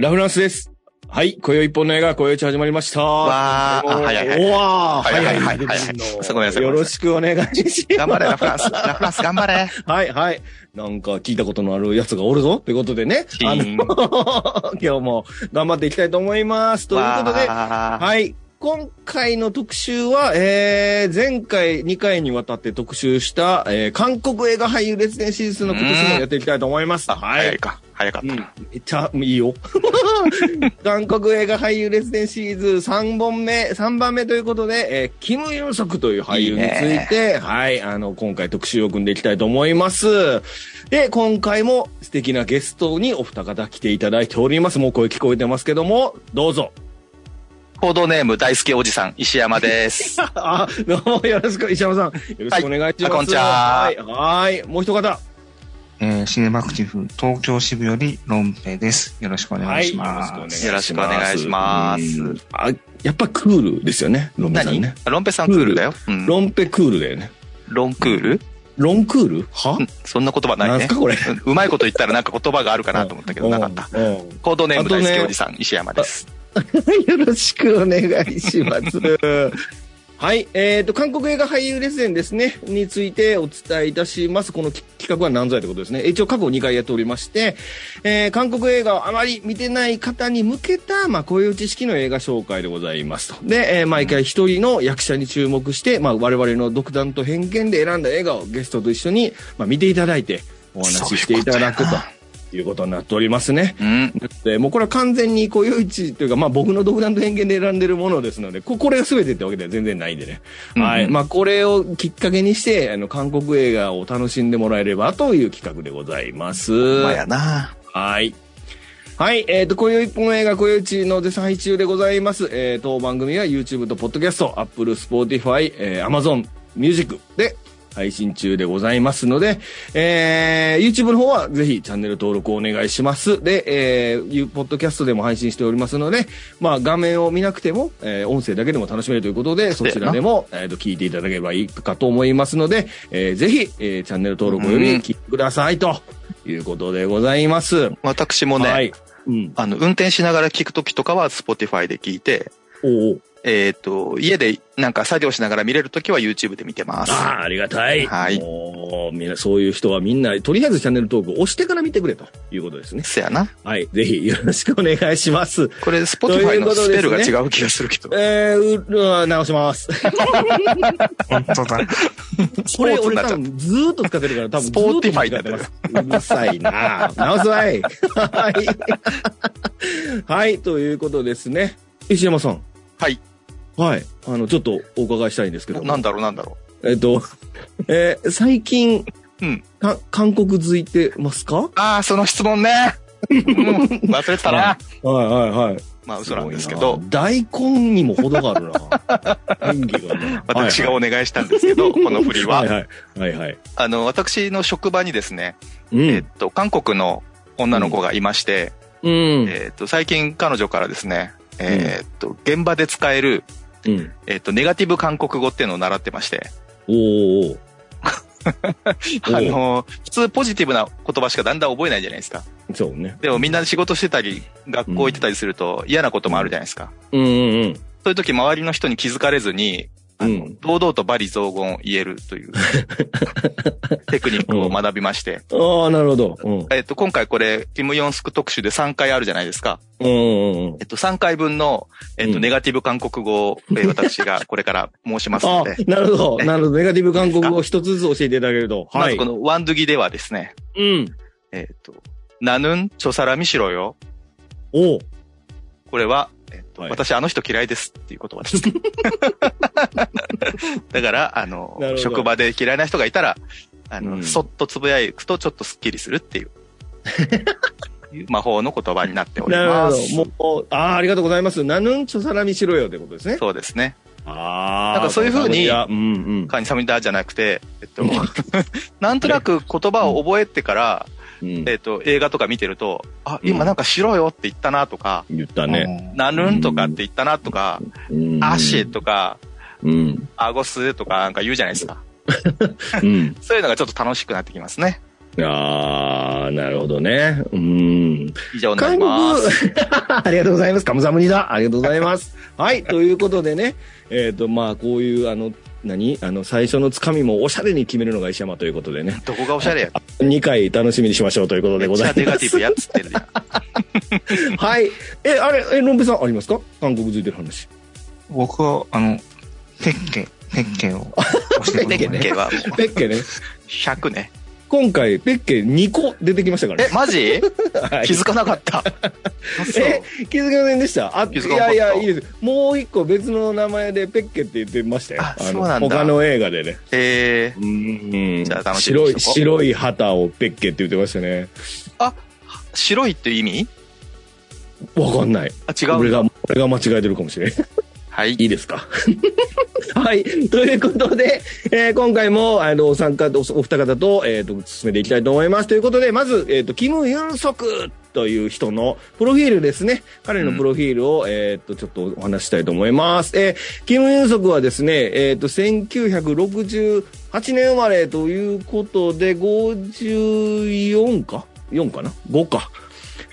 ラフランスです。はい、今宵一本の映画、今宵一始まりました。わーあ早い早いおわーはいはいはい早いはい よろしくお願いします。頑張れ、ラフランス。ラフランス頑張れ。はい、はい。なんか聞いたことのあるやつがおるぞということでね。あの、今日も頑張っていきたいと思います。ということで、はい。今回の特集は、えー、前回2回にわたって特集した、えー、韓国映画俳優列伝シリーズの今年もやっていきたいと思います。あ、はい。早いか。っうん、ため。っちゃいいよ。韓国映画俳優列伝シリーズ3本目、3番目ということで、えーキム・ユンソクという俳優について、はい、あの、今回特集を組んでいきたいと思います。で、今回も素敵なゲストにお二方来ていただいております。もう声聞こえてますけども、どうぞ。コードネーム大好きおじさん、石山です。あ、どうもよろしく、石山さん。よろしくお願いします。はいあこんにちははい、はい。もう一方。えー、シネマクティフ東京支部よりロンペです。よろしくお願いします。よろしくお願いしますうんあ、やっぱクールですよね、ロンペさん何？ね。ロンペさんクールだよ。うんロンペクールだよね。ロンクール？ロンクール？は？うんそんな言葉ないねなんすか。これ？うまいこと言ったら なんか言葉があるかなと思ったけどなかった。コードネーム大好きおじさん、石山です。よろしくお願いします。はい。えっ、と、韓国映画俳優列伝ですね、についてお伝えいたします。この企画は何ぞやということですね。一応過去2回やっておりまして、えー韓国映画をあまり見てない方に向けた、まあ、こういう知識の映画紹介でございますと。で、えー毎回一人の役者に注目して、まあ、我々の独断と偏見で選んだ映画をゲストと一緒に、まあ、見ていただいて、お話ししていただくということになっておりますね。うん。でもうこれは完全にこういう一というか、まあ僕の独断と偏見で選んでるものですので、ここれが全てってわけでは全然ないんでね。うんはい。まあこれをきっかけにして、あの、韓国映画を楽しんでもらえればという企画でございます。まあやな。はい。はい。えっ、と、今宵一本映画、今宵一の絶賛配中でございます。えー当番組は YouTube と Podcast、Apple、Spotify、えー Amazon Music で配信中でございますので、えー YouTube の方はぜひチャンネル登録をお願いします。で、えー、ポッドキャストでも配信しておりますので、まあ画面を見なくても、えー音声だけでも楽しめるということで、そちらでも、えーと、聞いていただければいいかと思いますので、えーぜひ、えーチャンネル登録をより聞いてくださいということでございます。私もね、はい。うん。あの、運転しながら聞くときとかは Spotify で聞いて、おうえっ、と、家でなんか作業しながら見れるときは YouTube で見てます。ああ、ありがたい。はいもう、みんな、そういう人はみんな、とりあえずチャンネル登録を押してから見てくれということですね。せやな。はい。ぜひよろしくお願いします。これ、Spotify うのスペルが違う気がするけど。えー、う、う直します。本当だ。これ、俺多分ずーっと使ってるから、多分ずーっと Spotify 間違ってます。うるさいな 直すわい。はい。はい、ということですね。石山さん。はい。はい。あの、ちょっとお伺いしたいんですけども。なんだろうなんだろえっと、えー最近、うんか韓国づいてますか？う。ああ、その質問ね。うん忘れてたな。はいはいはい。まあ嘘なんですけど、大根にも程があるな。演技がね。私がお願いしたんですけど、この振りは。はいはい。はいはい。あの、私の職場にですね、うん。えっと、韓国の女の子がいまして、うん。えっと、最近彼女からですね、えっと、現場で使える、うん。えっと、ネガティブ韓国語っていうのを習ってまして、おー おーあの、普通ポジティブな言葉しかだんだん覚えないじゃないですか。そうね。でもみんな仕事してたり、学校行ってたりすると嫌なこともあるじゃないですか。うんうんうん。そういう時周りの人に気づかれずに、あの、うん堂々と罵詈雑言を言えるという テクニックを学びまして、ああ、なるほど。うん。えっと、今回これ、キム・ヨンスク特集で3回あるじゃないですか。うんうんうん。えっと、3回分の、えっと、うんネガティブ韓国語を、えー私がこれから申しますあので、なるほど。えなるほど。ネガティブ韓国語を一つずつ教えていただけると。はい。まずこのワンドゥギではですね、うん。えっと、ナヌンチョサラミしろよ。おうこれは、えはい私あの人嫌いですっていう言葉です。だから、あの職場で嫌いな人がいたら、あの、うんそっとつぶやくとちょっとスッキリするっていう、魔法の言葉になっておりなるほます。ど。もう、ああ、ありがとうございます。ナヌンチョサラミしろよってことですね。そうですね。ああ。なんかそういう風にいやうんうん。カニサミダじゃなくて、えっと、なんとなく言葉を覚えてから、うんえっと、映画とか見てると、あ、今なんかしろよって言ったなとか、言ったね。なるんとかって言ったなとか、うんアシとか、うん。アゴスとかなんか言うじゃないですか。うん。そういうのがちょっと楽しくなってきますね。あー、なるほどね。うん。以上になります。ありがとうございます。カムサムニだ。ありがとうございます。はい。ということでね、えっ、と、まあ、こういう、あの、何？あの、最初のつかみもおしゃれに決めるのが石山ということでね、どこがおしゃれや？2回楽しみにしましょうということでございます。ゃネガティブやっつってる。はい。え、あれ、え、ロンペさんありますか？韓国付いてる話。僕は、あの、ペッケ、ペッケを 押してくペれッケはもうペッケね。100ね。今回、ペッケ2個出てきましたからえ、ね。マジ？はい気づかなかった。え、気づきませんでした？あ、い気づかなかったやいや、いいです。もう一個別の名前でペッケって言ってましたよ。あのそうなんだ他の映画でね。えうんじゃあ楽しみに白い、白い旗をペッケって言ってましたね。ー、白いって意味？わかんない。あ、違う俺が俺が間違えてるかもしれん。はい。いいですか？はい。ということで、えー今回も、あの、お参加、おお二方と、えっ、と、進めていきたいと思います。ということで、まず、えっ、と、キム・ユンソクという人のプロフィールですね。彼のプロフィールを、えっ、と、ちょっとお話ししたいと思います。えーキム・ユンソクはですね、えっ、と、1968年生まれということで、54か ?4 かな ?5 か。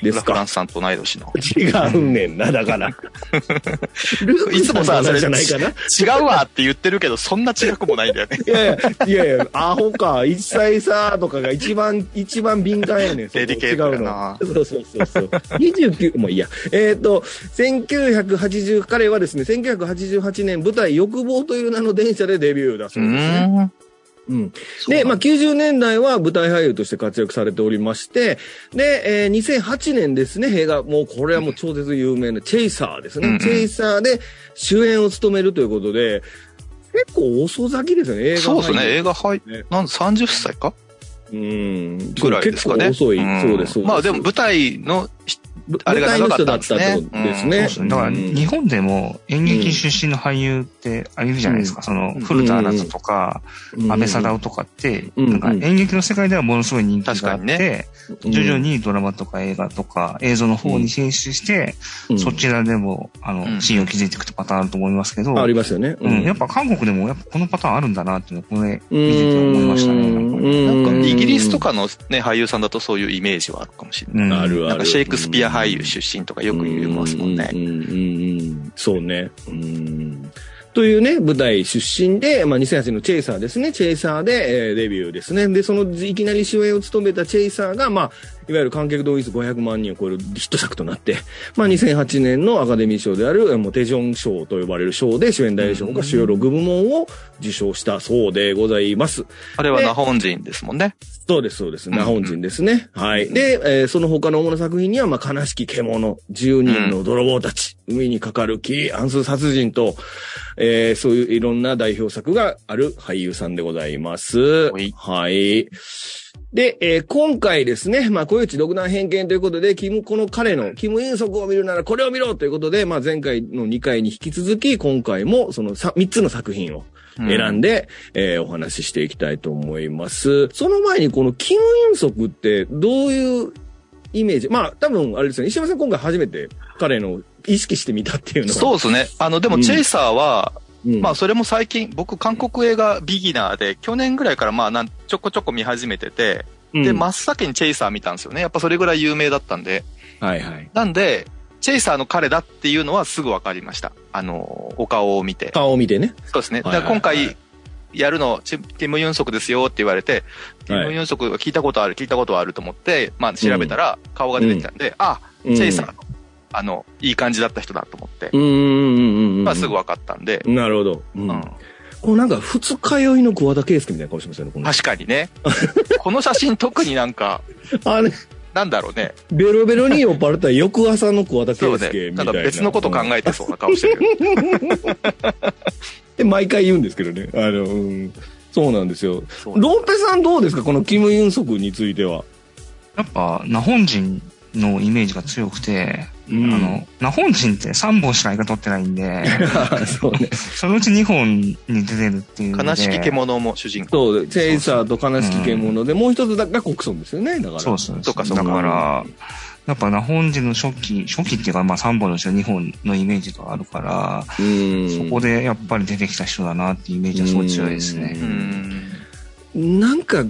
ですか？フラン。スさんと同い年の。違うねんな、だから。いつもさ、それじゃないかな。違うわって言ってるけど、そんな違くもないんだよね。いやいや、いやいや、アホか、一歳差とかが一番、一番敏感やねん。デリケートやな違うの。そうそうそうそう。29、もういいや。えっ、と、1980、彼はですね、1988年舞台欲望という名の電車でデビューだそうですね。ん。うん。で、まあ、90年代は舞台俳優として活躍されておりまして、で、えー2008年ですね、映画、もうこれはもう超絶有名なチェイサーですね。うんうんチェイサーで主演を務めるということで、結構遅咲きですよね、映画俳優。そうですね、映画はいね。なん30歳か？うん。ぐらいですかね。遅い。んそうです、そうです。まあでも舞台の、ぶあれが長かったんですね。ですね。うん。そうですね。だから、うん日本でも演劇出身の俳優ってあれいるじゃないですか。その、うん古田新太とか、うん。安倍貞夫とかって、うん。なんか演劇の世界ではものすごい人気があっ確かにて、徐々にドラマとか映画とか映像の方に進出して、うん。そちらでも、あの、うん。地位を築いていくってパターンあると思いますけど、ありますよね。うん、やっぱ韓国でもやっぱこのパターンあるんだなっていうのをこれ見てうん。て思いましたね。なんか。イギリスとかのね、俳優さんだとそういうイメージはあるかもしれない。うん。あるある。なんかシェイクスピア俳優出身とかよく言いますもんねう。んうんうんうんそうね。うんというね、舞台出身で、まあ、2008年のチェイサーですね。チェイサーで、えーデビューですね。で、その、いきなり主演を務めたチェイサーが、まあ、いわゆる観客動員数500万人を超えるヒット作となって、まあ、2008年のアカデミー賞である、えーもうテジョン賞と呼ばれる賞で主演男優賞が主要6部門を受賞したそうでございます。あれはナホン人ですもんね。そうです、そうです。うんナホン人ですね。はい。で、えーその他の主な作品には、まあ、悲しき獣、10人の泥棒たち、海にかかる木、暗数殺人と、えーそういういろんな代表作がある俳優さんでございます。はいはい。で、えー今回ですね、まあ、小内独断偏見ということで、キム、この彼の、キム・インソクを見るならこれを見ろということで、まあ、前回の2回に引き続き、今回もその3つの作品を選んで、えーお話ししていきたいと思います。その前にこのキム・インソクってどういうイメージ？まあ多分あれですよね。石山さん今回初めて彼の意識してみたっていうのは。そうですね。あの、でもチェイサーは、うん。まあそれも最近、僕韓国映画ビギナーで、去年ぐらいからまあなんちょこちょこ見始めてて、うんで、真っ先にチェイサー見たんですよね。やっぱそれぐらい有名だったんで。はいはい。なんで、チェイサーの彼だっていうのはすぐ分かりました。あの、お顔を見て。顔を見てね。そうですね。だから今回、やるの、チキム・ユンソクですよって言われて、キム・ユンソクが聞いたことある、聞いたことあると思って、まあ調べたら顔が出てきたんで、あ、チェイサーの、あの、いい感じだった人だと思って、うん。まあすぐ分かったんで、なるほど。うん。うんこうなんか二日酔いの桑田佳祐みたいな顔してますよね、この確かにね。この写真特になんか、あれ、なんだろうね。ベロベロに酔っ払った翌朝の桑田佳祐みたいな。か別のこと考えてそうな顔してるよ。で、毎回言うんですけどね。あの、うんそうなんですよ。ロンペさんどうですか？このキム・ユンソクについては。やっぱ、ナホン人のイメージが強くて、うんあの、ナホン人って3本しか映画撮ってないんで、そうね。そのうち2本に出てるっていう。悲しき獣も主人公。そう、チェイサーと悲しき獣で、もう一つだが国村ですよね。だから。そうそうそっかそっかだから、やっぱナホン人の初期、初期っていうかまあ3本のうちの2本のイメージがあるから、うん。そこでやっぱり出てきた人だなっていうイメージはすごい強いですうね。ん。なんか、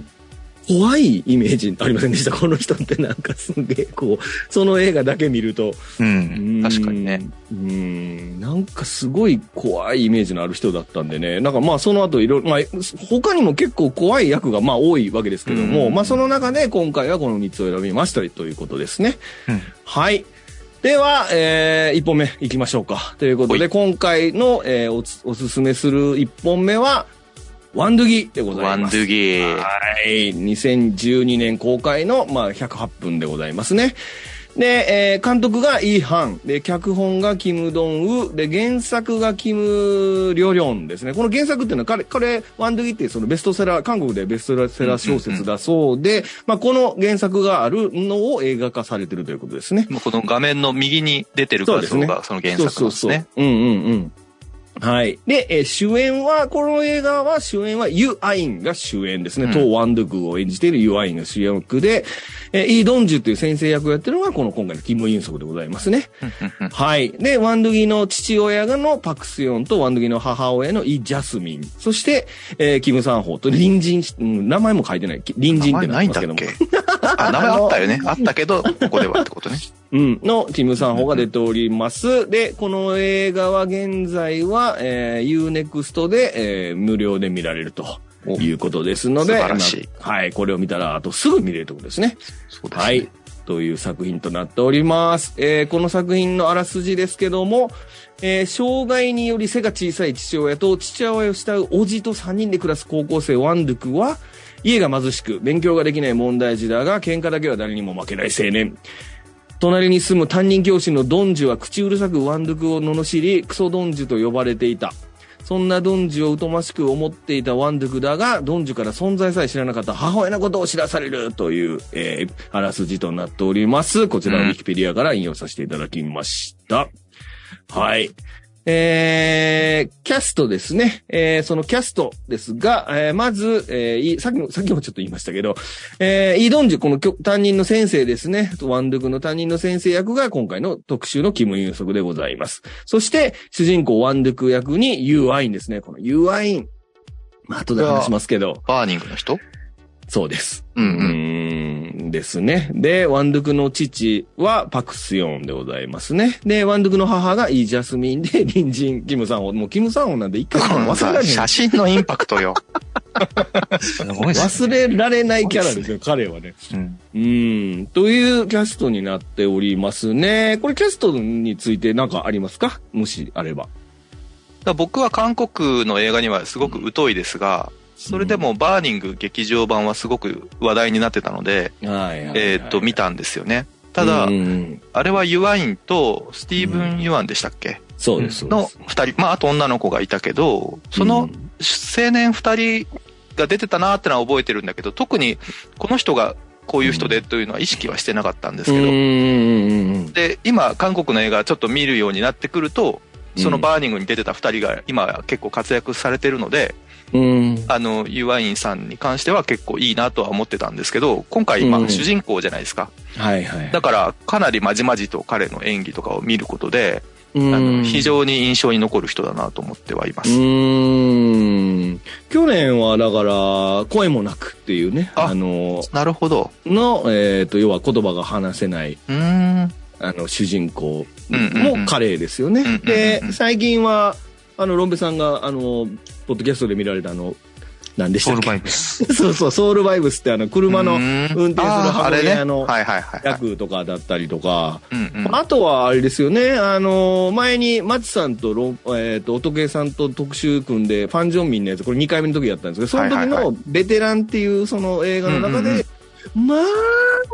怖いイメージありませんでした？この人ってなんかすげえ、こう、その映画だけ見ると。うん。確かにね。うん。なんかすごい怖いイメージのある人だったんでね。なんかまあその後いろいろ、まあ他にも結構怖い役がまあ多いわけですけども、うんまあその中で今回はこの3つを選びましたということですね。うんはい。では、えー、1本目いきましょうか。ということで、はい今回の、えーおすすめする1本目は、ワンドゥギでございます。ワンドゥギー。はい。2012年公開の、まあ、108分でございますね。で、えー監督がイーハン。で、脚本がキム・ドンウ。で、原作がキム・リョリョンですね。この原作っていうのは、彼、彼、ワンドゥギってそのベストセラー、韓国でベストセラー小説だそうで、まあ、この原作があるのを映画化されてるということですね。この画面の右に出てる画像がその原作ですね。そうそうそう。うんうんうん。はい。で、えー主演は、この映画は主演はユ・アインが主演ですね。うんワンドゥクを演じているユ・アインが主役で、えーイ・ドンジュという先生役をやってるのがこの今回のキム・ユンソクでございますね。はい。で、ワンドゥギの父親がのパク・スヨンとワンドゥギの母親のイ・ジャスミン。そして、えーキム・サンホーと隣人し、うん名前も書いてない。隣人ってなってますけども。名前ないんだっけあ、名前あったよね。あったけど、ここではってことね。うん、のキムさん方が出ております。で、この映画は現在は、えー、 U-NEXT で、えー無料で見られるということですので、素晴らしいまあはい、これを見たら、あとすぐ見れるということですね。そうですね。はい。という作品となっております。えーこの作品のあらすじですけども、えー障害により背が小さい父親と父親を慕うおじと3人で暮らす高校生ワンドゥクは、家が貧しく勉強ができない問題児だが、喧嘩だけは誰にも負けない青年。隣に住む担任教師のドンジュは口うるさくワンドゥクを罵り、クソドンジュと呼ばれていた。そんなドンジュを疎ましく思っていたワンドゥクだが、ドンジュから存在さえ知らなかった母親のことを知らされるという、えー、あらすじとなっております。こちらのウィキペディアから引用させていただきました。はい。えー、キャストですね。えー、そのキャストですが、えー、まず、えーい、さっきも、さっきもちょっと言いましたけど、えー、イ・ドンジュ、この担任の先生ですね。ワンドゥクの担任の先生役が今回の特集のキム・ユンソクでございます。そして、主人公ワンドゥク役にユー・アインですね。このユー・アイン。まあ、後で話しますけど、バーニングの人？そうです。うんですね。で、ワンドゥクの父はパクスヨンでございますね。で、ワンドゥクの母がイ・ジャスミンで 隣人キムサンホ。もうキムサンホなんで一回忘れられ写真のインパクトよ。すごいです忘ね。れられないキャラですよ、彼はね。うん。うん。というキャストになっておりますね。これキャストについて何かありますか？もしあれば。僕は韓国の映画にはすごく疎いですが、それでもバーニング劇場版はすごく話題になってたので、えーっと、見たんですよね。ただう、んあれはユワインとスティーブン・ユワンでしたっけ？そうです。の二人、まああと女の子がいたけど、その青年二人が出てたなーってのは覚えてるんだけど、特にこの人がこういう人でというのは意識はしてなかったんですけど、で、今韓国の映画ちょっと見るようになってくると、そのバーニングに出てた二人が今結構活躍されてるので、うん。あの、ユワインさんに関しては結構いいなとは思ってたんですけど、今回まうんあ主人公じゃないですか。はいはい。だからかなりまじまじと彼の演技とかを見ることで、うんあの非常に印象に残る人だなと思ってはいまうす。ーん。去年はだから、声もなくっていうね、ああの、なるほど。の、えっ、と、要は言葉が話せない、うーん。あの、主人公も彼ですよね。で、最近は、あの、ロンベさんが、あの、ポッドキャストで見られたあの、何でしたっけ？ソウルバイブス。そうそう、ソウルバイブスってあの、車の運転する。母親のはいはいはいはい。役とかだったりとか、あとはあれですよね、あの前に松さんとロン、えっ、と、音系さんと特集組んで、ファン・ジョンミンのやつ、これ2回目の時やったんですけど、その時のベテランっていうその映画の中で、まあ、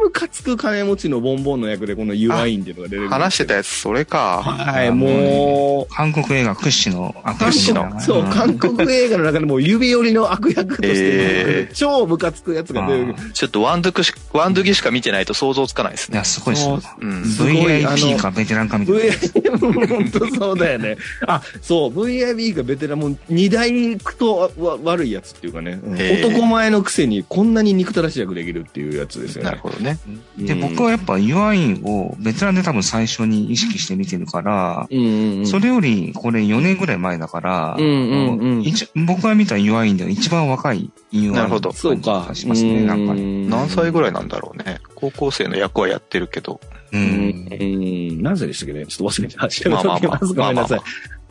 ムカつく金持ちのボンボンの役で、このユアインっていうのが出てる。話してたやつ、それか。はい、もう、韓国映画屈指の悪韓役の国、そう、韓国映画の中でもう指折りの悪役として、え超ムカつくやつが出てる。ちょっとワンドゥクし、ワンドゥギしか見てないと想像つかないですね。いや、すごいですよ。うん。すごいあ VIP のかベテランかみたいな。本当そうだよね。あ、そう、VIB がベテランも二大とわ悪いやつっていうかね、男前のくせにこんなに憎たらしい役できるっていうやつですよね。なるほどね。ね。で、僕はやっぱユアインをベテランで多分最初に意識して見てるから、うんうんうん。それよりこれ4年ぐらい前だから、うんうんうん一僕が見たユアインでは一番若いユアインなるほどそうか。しますね、なんかね。何歳ぐいらいなんだろうね。高校生の役はやってるけど。う。うんん。何歳でしたっけね？ちょっと忘れてました。まあまあまあごめんなさい。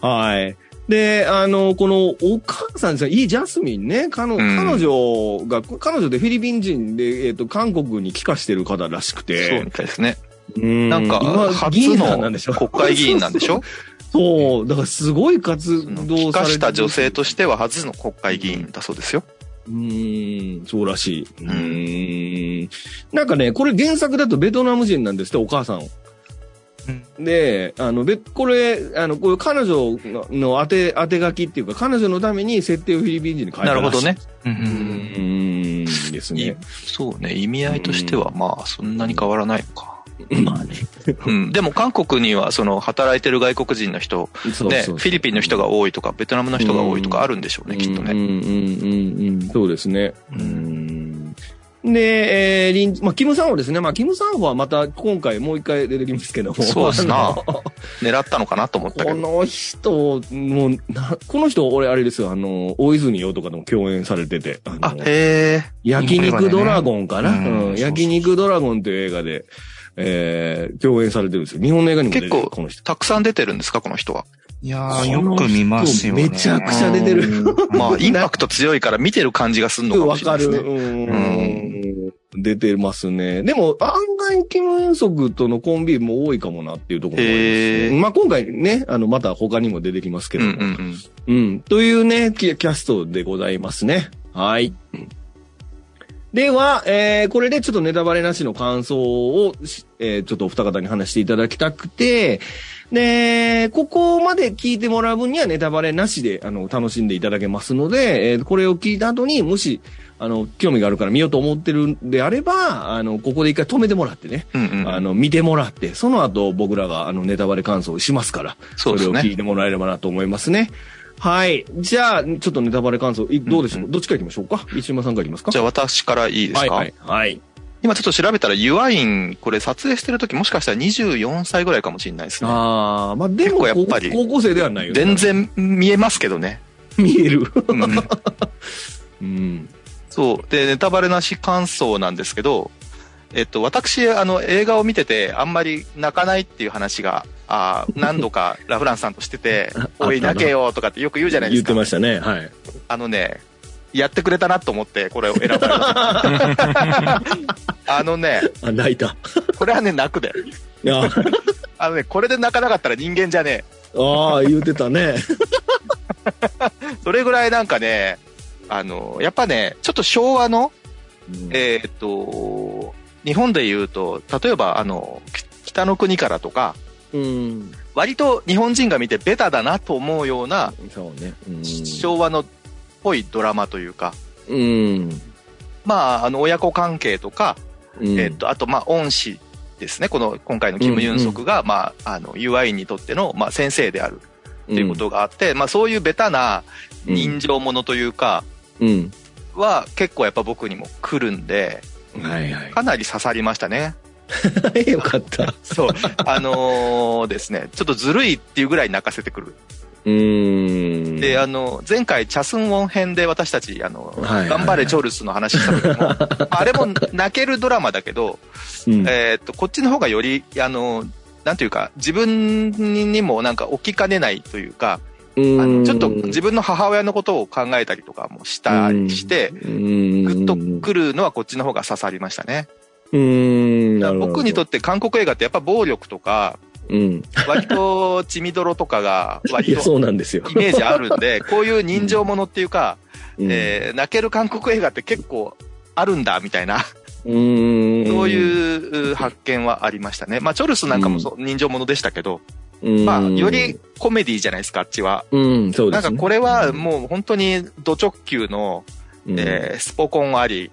はい。で、あの、このお母さんですね、イ・ジャスミンね、彼彼女が、彼女でフィリピン人で、えっ、と、韓国に帰化してる方らしくそうてみ、たいですね。うんなんか、今初のんでしょ？国会議員なんでしょ？そう、だからすごい活動帰化されてした女性としては初の国会議員だそうですよ。うーん、そうらしい。うーん。なんかね、これ原作だとベトナム人なんですって、お母さん。で、あの、べ、これ、あの、これ彼女のの当て、当て書きっていうか、彼女のために設定をフィリピン人に変えたらしいなるほど。ね。う。うんーん、ですね。そうね。意味合いとしては、まあ、そんなに変わらないのか。まあね。うん。でも、韓国には、その、働いてる外国人の人、フィリピンの人が多いとか、ベトナムの人が多いとかあるんでしょうね、きっとね。うんうんうんうんうん。そうですね。うん。で、えー、リン、まあ、キム・サンホですね。まあ、キム・サンホはまた今回もう一回出てきますけども。そうですな狙ったのかなと思ったけこど。の人、もう、な、この人、俺、あれですよ、あの、大泉洋とかでも共演されてて、あのあ、へえ。焼肉ドラゴンかな、うんうん焼肉ドラゴンという映画で、えー、共演されてるんですよ。日本の映画にも出てる、結構この人。たくさん出てるんですか、この人は。いやー、よく見ますよね。めちゃくちゃ出てる。まあ、インパクト強いから見てる感じがするのかもわかる。しれないですね。うん。出てますね。でも、案外、キム・エンソクとのコンビも多いかもなっていうところもあります。まあ、今回ね、あの、また他にも出てきますけうんども。うんうん。うん。というね、キキャストでございますね。はい。では、えー、これでちょっとネタバレなしの感想をし、えー、ちょっとお二方に話していただきたくて、で、ここまで聞いてもらう分にはネタバレなしで、あの、楽しんでいただけますので、えー、これを聞いた後に、もし、あの、興味があるから見ようと思ってるんであれば、あの、ここで一回止めてもらってね、うんうん。あの、見てもらって、その後僕らが、あの、ネタバレ感想をしますから、そね。れを聞いてもらえればなと思いますね。はい。じゃあ、ちょっとネタバレ感想、いどうでしょう、うんうんどっちから行きましょうか？一島さんから行きますか？じゃあ私からいいですか、はい、はい。はい。今ちょっと調べたら、ユアイン、これ撮影してる時もしかしたら24歳ぐらいかもしれないですね。ああ、まあで結も構やっぱり高校生ではないよね。全然見えますけどね。見える。うん うん。そう。で、ネタバレなし感想なんですけど、えっと、私、あの、映画を見てて、あんまり泣かないっていう話が、あー何度か ラフランスさんとしてて、おい、泣けよとかってよく言うじゃないで言ってすか。ましたね。はい。あのね、やってくれたなと思って、これを選ばれた。あのね、あ、泣いた。これはね、泣くで。いやあのね、これで泣かなかったら人間じゃねああ、言ってたね。え。それぐらいなんかね、あの、やっぱね、ちょっと昭和の、えーっと、日本で言うと、例えば、あの、き北の国からとか、うん。割と日本人が見てベタだなと思うような、そうね。うん。昭和のっぽいドラマというか、うん。まあ、あの、親子関係とか、うんえーっと、あと、まあ、恩師ですね。この、今回のキム・ユンソクが、まあ、あの、UI にとっての、まあ、先生であるということがあって、まあ、そういうベタな人情ものというか、うん。は結構やっぱ僕にも来るんで、はいはい。かなり刺さりましたね。よかった。そう。あのーですね、ちょっとずるいっていうぐらい泣かせてくる。うん。で、あの、前回、チャスンウォン編で私たち、あの、はいはいはい頑張れチョルスの話した時も、あれも泣けるドラマだけど、うん、えーっと、こっちの方がより、あの、なんていうか、自分にもなんか起きかねないというか、あのちょっと自分の母親のことを考えたりとかもしたりして、分グッとくるのはこっちの方が刺さりましたね。うん。僕にとって韓国映画ってやっぱ暴力とか、うん。割と血みどろとかが割とそうなんですよ。イメージあるんで、こういう人情ものっていうか、うんえー泣ける韓国映画って結構あるんだみたいな、うん。そういう発見はありましたね。まあ、チョルスなんかもそう人情ものでしたけど、うん、まあ、よりコメディじゃないですか、あっちは。うん、そうですね。なんかこれはもう本当にド直球の、うん、えースポコンあり、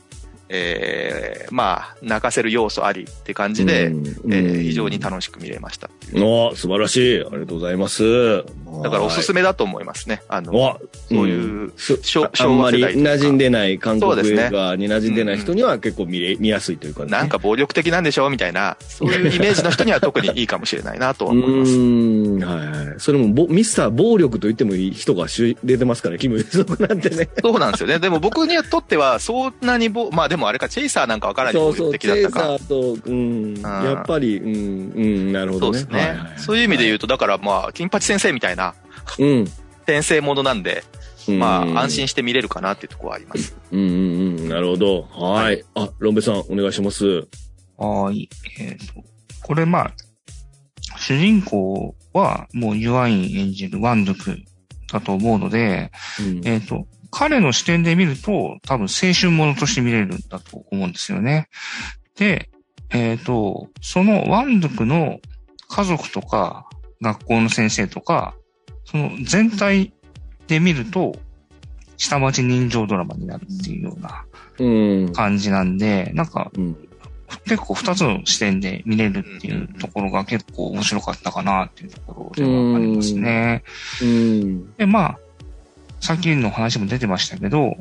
えー、まあ、泣かせる要素ありって感じで、うんえー非常に楽しく見れました。お素晴らしい。ありがとうございます。だからおすすめ。めだと思いますね。あの、おそういう、す昭あんまり昭和世代とか馴染んでない韓国映画に馴染んでない人には結構見れ、見やすいというかね。なんか暴力的なんでしょみたいな、そういうイメージの人には特にいいかもしれないなとはう思います。ーん、はいはい。それもボ、ミスター暴力と言ってもいい人が主出てますから、キム・ユソクなんてね。そうなんですよね。でも僕にとっては、そんなにぼ、まあでもあれか、チェイサーなんかわからない暴そうそう、チェイサ。ーと、うん、やっぱり、うん、うん、なるほどね。そうですね。はいはいそういう意味で言うと、だからまあ、金八先生みたいなうん。転生ものなんで、まうんあ、安心して見れるかなっていうところはあります。うんうんうん。なるほど。はい。あ、ロンベさん、お願いします。はーい。えっ、と、これまあ、主人公はもうユアイン演じるワンドゥクだと思うので、うんえっ、と、彼の視点で見ると多分青春ものとして見れるんだと思うんですよね。で、えっ、と、そのワンドゥクの家族とか学校の先生とか、その全体で見ると、下町人情ドラマになるっていうようなうん。感じなんで、なんかうん。結構二つの視点で見れるっていうところが結構面白かったかなっていうところではありますね。うん。で、まあ、さっきの話も出てましたけど、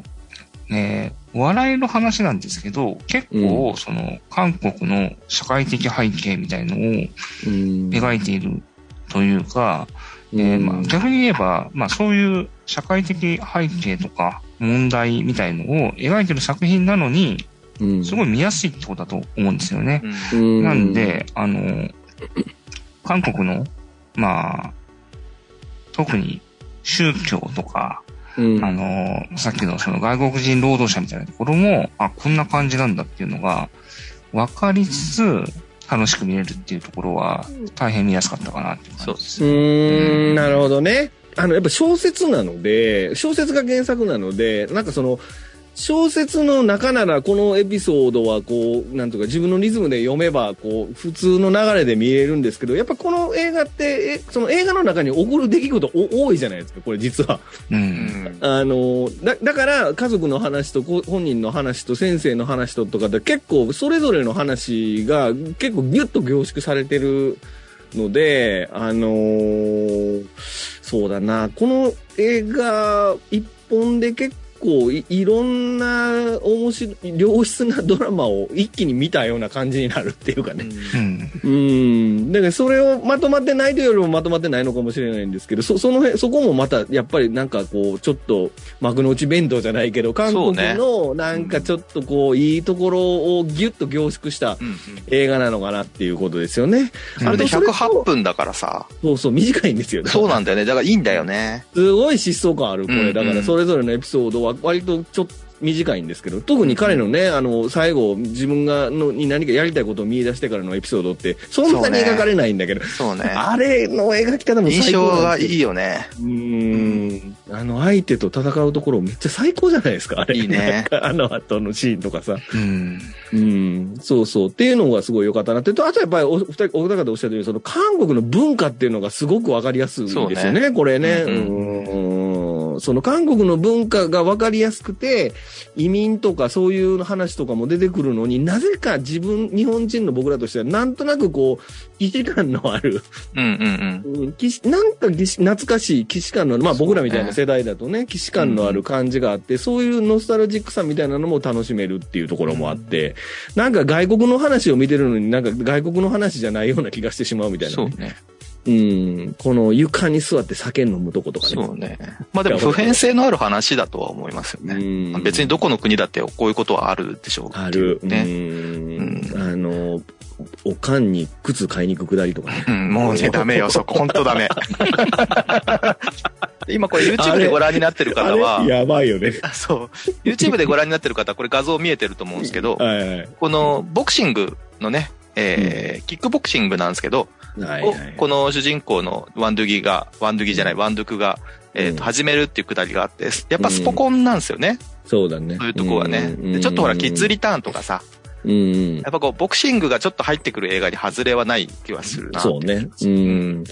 ね、笑いの話なんですけど、結構、その、韓国の社会的背景みたいのをうん。描いているというか、えーまあ、逆に言えば、まあそういう社会的背景とか問題みたいのを描いてる作品なのに、うん、すごい見やすいってことだと思うんですよね。うんうん、なんで、あの、韓国の、まあ、特に宗教とか、うん、あの、さっきのその外国人労働者みたいなところも、あ、こんな感じなんだっていうのが、分かりつつ、楽しく見れるっていうところは、大変見やすかったかなっていう感じです。うーん、なるほどね。あの、やっぱ小説なので、小説が原作なので、なんかその、小説の中ならこのエピソードはこう、なんとか自分のリズムで読めば、こう、普通の流れで見れるんですけど、やっぱこの映画って、えその映画の中に起こる出来事お多いじゃないですか、これ実は。う。うんんあの、だ、だから家族の話とこ本人の話と先生の話ととかで結構それぞれの話が結構ギュッと凝縮されてるので、あのーそうだな、この映画一本で結構いいろんな面白い、良質なドラマを一気に見たような感じになるっていうかね。うん。うん。だからそれをまとまってないというよりもまとまってないのかもしれないんですけど、そ、その辺、そこもまた、やっぱりなんかこう、ちょっと、幕の内弁当じゃないけど、韓国のなんかちょっとこう、いいところをギュッと凝縮した映画なのかなっていうことですよね。あれでそれと108分だからさ。そうそう、短いんですよ。そうなんだよね。だからいいんだよね。すごい疾走感ある、これ。だから、それぞれのエピソードは割とちょっと短いんですけど、特に彼のね、あの、最後、自分が、の、に何かやりたいことを見出してからのエピソードって、そんなに描かれないんだけど、そうね。あれの描き方も印最高象がいいよね。うーん。あの、相手と戦うところめっちゃ最高じゃないですか、あれ。いいねあの後のシーンとかさ。うん。うん。そうそう。っていうのがすごい良かったなって。とあとやっぱりお二人、お二方おっしゃるように、その韓国の文化っていうのがすごくわかりやすいですよそうね、これね。うんうん。その韓国の文化がわかりやすくて、移民とかそういう話とかも出てくるのになぜか自分、日本人の僕らとしてはなんとなくこう、既視感のある、うんうんうん。うん、騎士なんか懐かしい騎士感のある、まあ僕らみたいな世代だとね、騎士感のある感じがあって、そういうノスタルジックさみたいなのも楽しめるっていうところもあって、なんか外国の話を見てるのになんか外国の話じゃないような気がしてしまうみたいな、ね。そうね。うん。この床に座って酒飲むとことかね。そうね。まあでも普遍性のある話だとは思いますよね。うん別にどこの国だってこういうことはあるでしょう。ある。ね。うん。あの、おかんに靴買いに行くくだりとかね。うん、もうね、ダメよ、そこ、ほんとダメ。今これ YouTube でご覧になってる方はやばいよね。そう、YouTube でご覧になってる方はこれ画像見えてると思うんですけど、はいはい。このボクシングのね、えーキックボクシングなんですけど、をはいはい。この主人公のワンドゥギが、ワンドゥギじゃない、ワンドゥクが、えっ、うんと、始めるっていうくだりがあって、やっぱスポコンなんですよね。そうだね。そういうとこはね。うんで、ちょっとほら、キッズリターンとかさ、うんうん。やっぱこう、ボクシングがちょっと入ってくる映画に外れはない気はするな。そうね。うん。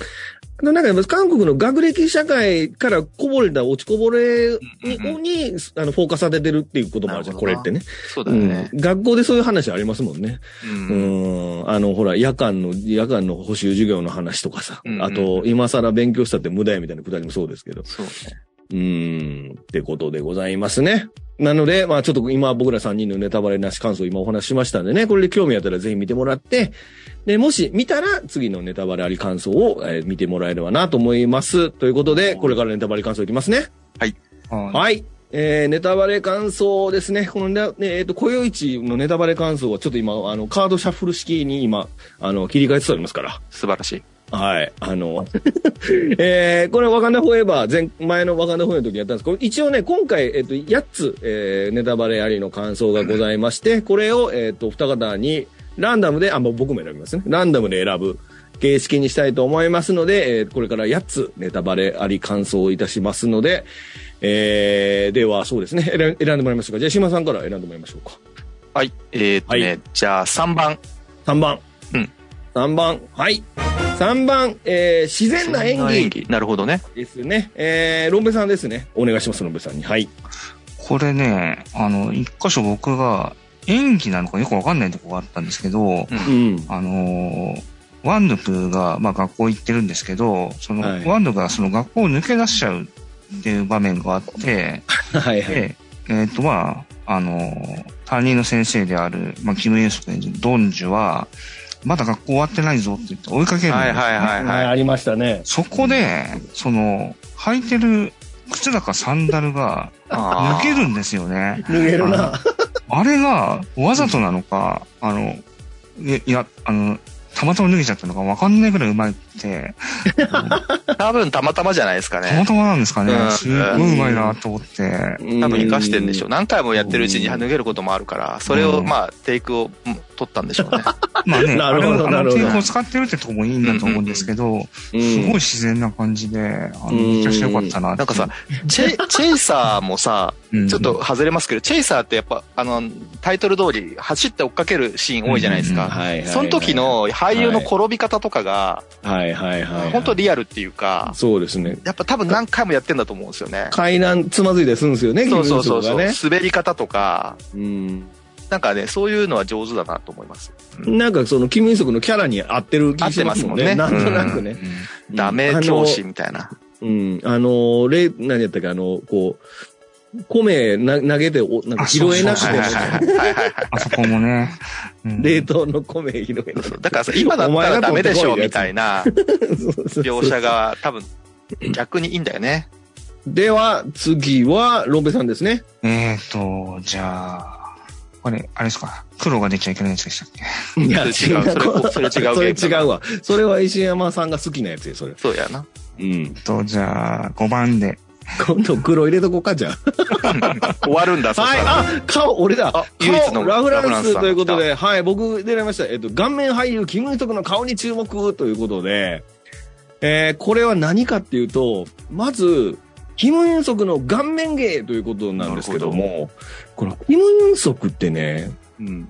なんかやっぱ韓国の学歴社会からこぼれた落ちこぼれに、うんうんにあの、フォーカスされてるっていうこともあるじゃん、これってね。そうだよね。うん。学校でそういう話ありますもんね。う。うんん。あの、ほら、夜間の、夜間の補習授業の話とかさ。うんうんあと、今更勉強したって無駄やみたいなくだりもそうですけど。そうね。うーん。ってことでございますね。なので、まあちょっと今僕ら3人のネタバレなし感想を今お話ししましたんでね、これで興味あったらぜひ見てもらって、で、もし見たら次のネタバレあり感想を、えー見てもらえればなと思います。ということで、これからネタバレ感想いきますね。はい。はい。えー、ネタバレ感想ですね。このね、ねえっ、と、雇用市のネタバレ感想はちょっと今、あの、カードシャッフル式に今、あの、切り替えておりますから。素晴らしい。はい。あの、えー、これ、ワカンダフォーエバー、前、前のワカンダフォーエバーの時にやったんですけど、一応ね、今回、えっ、と、8つ、えー、ネタバレありの感想がございまして、これを、えっ、と、二方に、ランダムで、あ、もう僕も選びますね。ランダムで選ぶ形式にしたいと思いますので、えーこれから8つネタバレあり感想をいたしますので、えー、では、そうですね。選ん選んでもらいましょうか。じゃあ、島さんから選んでもらいましょうか。はい。えーっとね、はいじゃあ3番。3番。うん。3番。はい。3番、えー、自然な演技。なるほどね。ですね。えー、ロンベさんですね。お願いします、ロンベさんに。はい。これね、あの、一箇所僕が演技なのかよくわかんないとこがあったんですけど、うんうん。あのーワンヌクが、まあ、学校行ってるんですけど、その、はいワンヌクがその学校を抜け出しちゃうっていう場面があって、はいはい。で、えっ、と、まあ、あのー担任の先生である、まあ、キム・インソク演じるドンジュは、まだ学校終わってないぞって言って追いかけるんですよ、はいはいはいはい、ありましたね。そこで、その、履いてる靴だかサンダルが抜けるんですよね。脱げるな。あれがわざとなのか、あの、いいや、あの、たまたま脱げちゃったのかわかんないぐらいうまいって、多分たまたまじゃないですかね。たまたまなんですかねう。んすっごいうまいなと思って。多分活かしてんでしょう。う何回もやってるうちに脱げることもあるから、それを、うんまあ、テイクをうん取ったんでしょうね。まあね、なるほどなるほどのテープを使ってるってとこもいいんだと思うんですけど、すごい自然な感じで、あの、めちゃくちゃ良かったなって。なんかさ、チェ、チェイサーもさ、うん、ちょっと外れますけど、チェイサーってやっぱ、あの、タイトル通り、走って追っかけるシーン多いじゃないですうんか。その時の俳優の転び方とかが、はいはいはい。本当リアルっていうか、そうですね。やっぱ多分何回もやってんだと思うんですよね。階段つまずいたりするんですよね、そうそうそうそう、キムインソク滑り方とか。うん。なんかね、そういうのは上手だなと思います。なんかその、キム・インソクのキャラに合ってる気がしますもんね。合ってなますもんねんとなくね。うんダメ教師みたいな。うん。あの、レ何やったか、あの、こう、米な投げて、おなんか拾えなくてあそうそうはいはいはいはいはい。あそこもね。うん冷凍の米拾えなくて。だからさ、今だったらダメでしょみたいな描写が多分逆にいいんだよね。では、次は、ロンベさんですね。えーと、じゃあ、これ、あれですか？黒が出ちゃいけないやつでしたっけ？いや、それ違うそれそれ違うそれ違うわ。それは石山さんが好きなやつよ、それ。そうやな。うん。と、じゃあ、5番で。今度黒入れとこうか、じゃ終わるんだ。はい、あ、顔、俺だ。あ唯一の顔ラフランスということで、はい、僕出られました。えっと、顔面俳優、キム・インソクの顔に注目ということで、えー、これは何かっていうと、まず、キム・インソクの顔面芸ということなんですけども、このキム・インソクってね、うん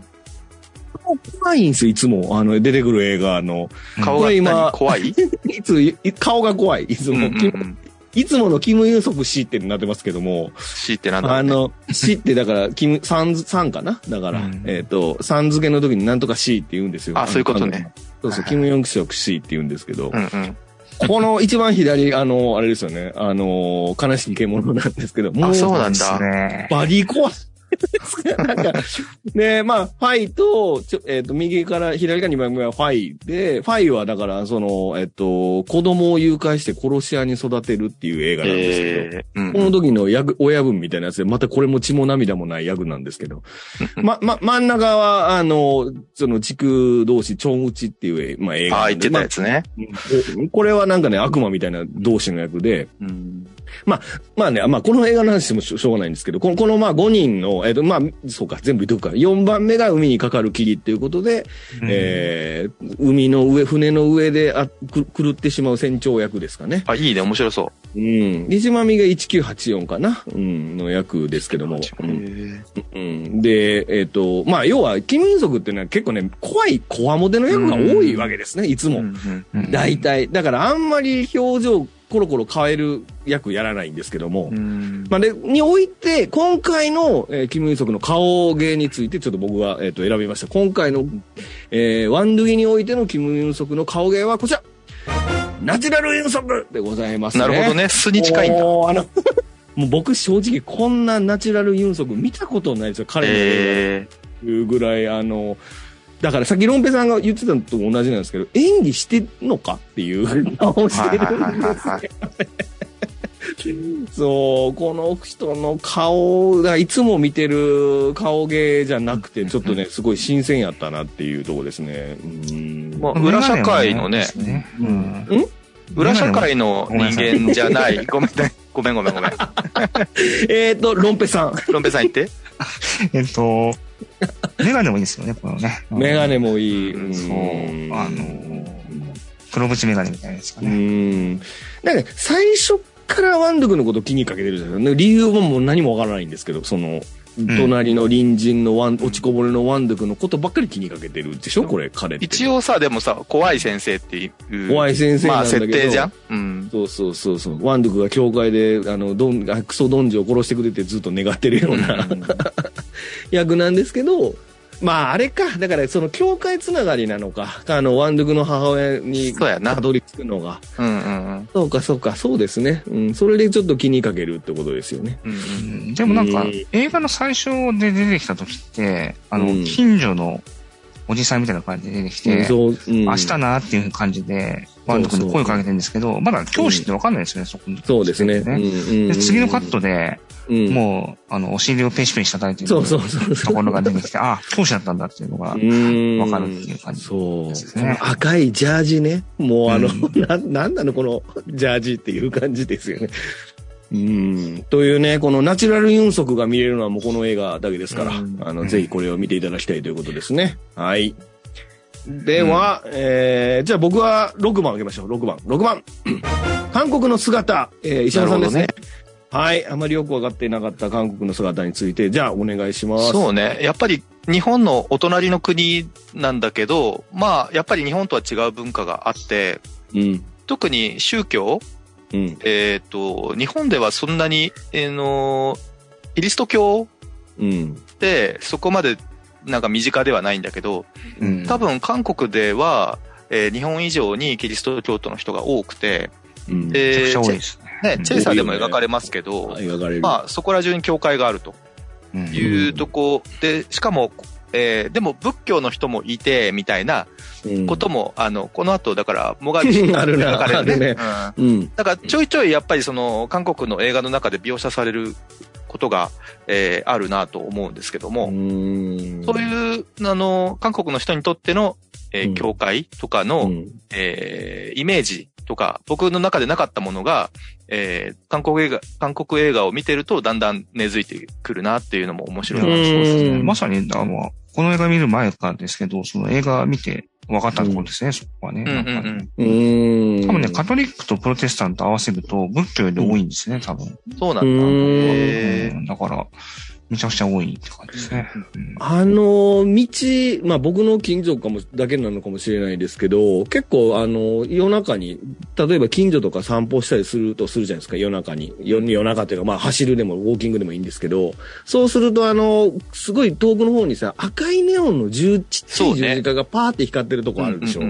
怖いんですよ、いつも、あの、出てくる映画の。顔が今何？怖い？いつ、い顔が怖い。いつも、うんうんうんいつものキム・ユンソク氏ってなってますけども、C ってなんだ。あの、氏ってだから、キム、さん、さんかな？だから、うんえっ、と、さん付けの時になんとか氏って言うんですよ。あそういうことねそうそう、はいキム・ヨンソク氏って言うんですけど、うんうん。この一番左、あの、あれですよね、あの、悲しい獣なんですけど、もう、あそうなんだ。ね。バディ怖い。なんか、で、まあ、ファイと、ちょえっ、と、右から、左から2番目はファイで、ファイはだから、その、えっ、と、子供を誘拐して殺し屋に育てるっていう映画なんですけど、えーうんこの時の役、親分みたいなやつで、またこれも血も涙もない役なんですけど。ま、ま、真ん中は、あの、その、時空道士、チョンウチっていう、まあ、映画ああ。言ってたやつね。まあこれはなんかね、悪魔みたいな道士の役で、うんまあ、まあね、まあこの映画の話もしょしょうがないんですけど、この、このまあ5人の、えっ、と、まあ、そうか、全部言っとくか。4番目が海にかかる霧っていうことで、うんえー海の上、船の上であく狂ってしまう船長役ですかね。あ、いいね、面白そうん。で、一番右が1984かなうん、の役ですけども。う。うんへうん、で、えっ、と、まあ、要は、キム・インソクっていうのは結構ね、怖い、こわもての役が多いわけですね、いつも。ーうんうん大体。だから、あんまり表情、コロコロ変える役やらないんですけども。うんまあ、で、において、今回の、えーキム・インソクの顔芸について、ちょっと僕が、えっ、と、選びました。今回の、えーワンドゥギにおいてのキム・インソクの顔芸はこちらナチュラル・インソクでございますね。なるほどね。素に近いんだ。もうあの もう僕正直こんなナチュラルユンソク見たことないですよ。彼の映え画いうぐらい、あの、だからさっきロンペさんが言ってたのと同じなんですけど、演技してんのかっていう顔をしてるんですはいよ。そう、この人の顔がいつも見てる顔芸じゃなくて、ちょっとね、すごい新鮮やったなっていうところですね。うん。まあ裏社会のね。ううんん。裏社会の人間じゃない。ごめんね。ごめんごめんごめん。えっと、ロンペさん。ロンペさん言って。えっと、メガネもいいですよね、このね。メガネもいい。うんそう。あの、黒縁メガネみたいなやつかうね。ん。なんか、最初からワンドゥクのこと気にかけてるじゃないですか。理由ももう何もわからないんですけど、その、隣の隣人のワン、落ちこぼれのワンドゥクのことばっかり気にかけてるでしょ？これ、彼って。一応さ、でもさ、怖い先生っていう。怖い先生まあなんだけど。設定じゃん？うん。そうそうそうそう。ワンドゥクが教会で、あの、ドン、あクソドンジを殺してくれてずっと願ってるような、役なんですけど、まあ、あれか。だから、その、教会つながりなのか。あの、ワンドゥクの母親に、そうやなたどり着くのが。うんうんそうか、そうか、そうですね。うん。それでちょっと気にかけるってことですよね。うん。うんうんでもなんかうん、映画の最初で出てきた時って、あの、うん近所のおじさんみたいな感じで出てきて、そう、うん明日なっていう感じで、ワンド君に声かけてるんですけど、まだ教師ってわかんないですよね、そこのそうですね。うんうんで、次のカットで、うんもう、あの、お尻をペシペシ叩いてるそうそうそうそうところが出てきて、あ、教師だったんだっていうのが、うんわかるっていう感じそう。ですねこの赤いジャージね。もうあの、う な、なんなのこのジャージっていう感じですよね。うん。というね、このナチュラルユンソクが見れるのはもうこの映画だけですから、うんあの、ぜひこれを見ていただきたいということですね。はい。では、えー、じゃあ僕は6番開けましょう。6番。6番。韓国の姿、えー、石原さんですね。なるはい。あまりよくわかっていなかった韓国の姿について、じゃあお願いします。そうね。やっぱり日本のお隣の国なんだけど、まあ、やっぱり日本とは違う文化があって、うん。特に宗教うん。えっ、と、日本ではそんなに、えーの、キリスト教うん。ってそこまでなんか身近ではないんだけど、うん多分韓国では、えー日本以上にキリスト教徒の人が多くて、うん。めちゃくでちゃ多いですね。ね、チェイサーでも描かれますけど、描かれる。まあそこら中に教会があるとうん。いうとこで、しかも、えーでも仏教の人もいて、みたいなうん。ことも、あの、この後、だから、モガディシュあるな描かれるあるね。ね。うん。うん。だからちょいちょいやっぱりその韓国の映画の中で描写されることが、えーあるなと思うんですけども、ん。そういう、あの、韓国の人にとっての、えーうん。教会とかの、うん。えーイメージとか、僕の中でなかったものが、えー韓国映画、韓国映画を見てるとだんだん根付いてくるなっていうのも面白いな。うんそうですね。うんまさに、あの、この映画見る前からですけど、その映画見て分かったところですね、そこはね。うんうんうん。うん。多分ね、カトリックとプロテスタント合わせると仏教より多いんですね、多分。そうなんだ。だから、めちゃくちゃ多いって感じですね。うんあの、道、まあ僕の近所かも、だけなのかもしれないですけど、結構あの、夜中に、例えば近所とか散歩したりするとするじゃないですか、夜中に。夜夜中というか、まあ走るでもウォーキングでもいいんですけど、そうするとあの、すごい遠くの方にさ、赤いネオンの十、ちっちゃい十字架がパーって光ってるとこあるでしょ。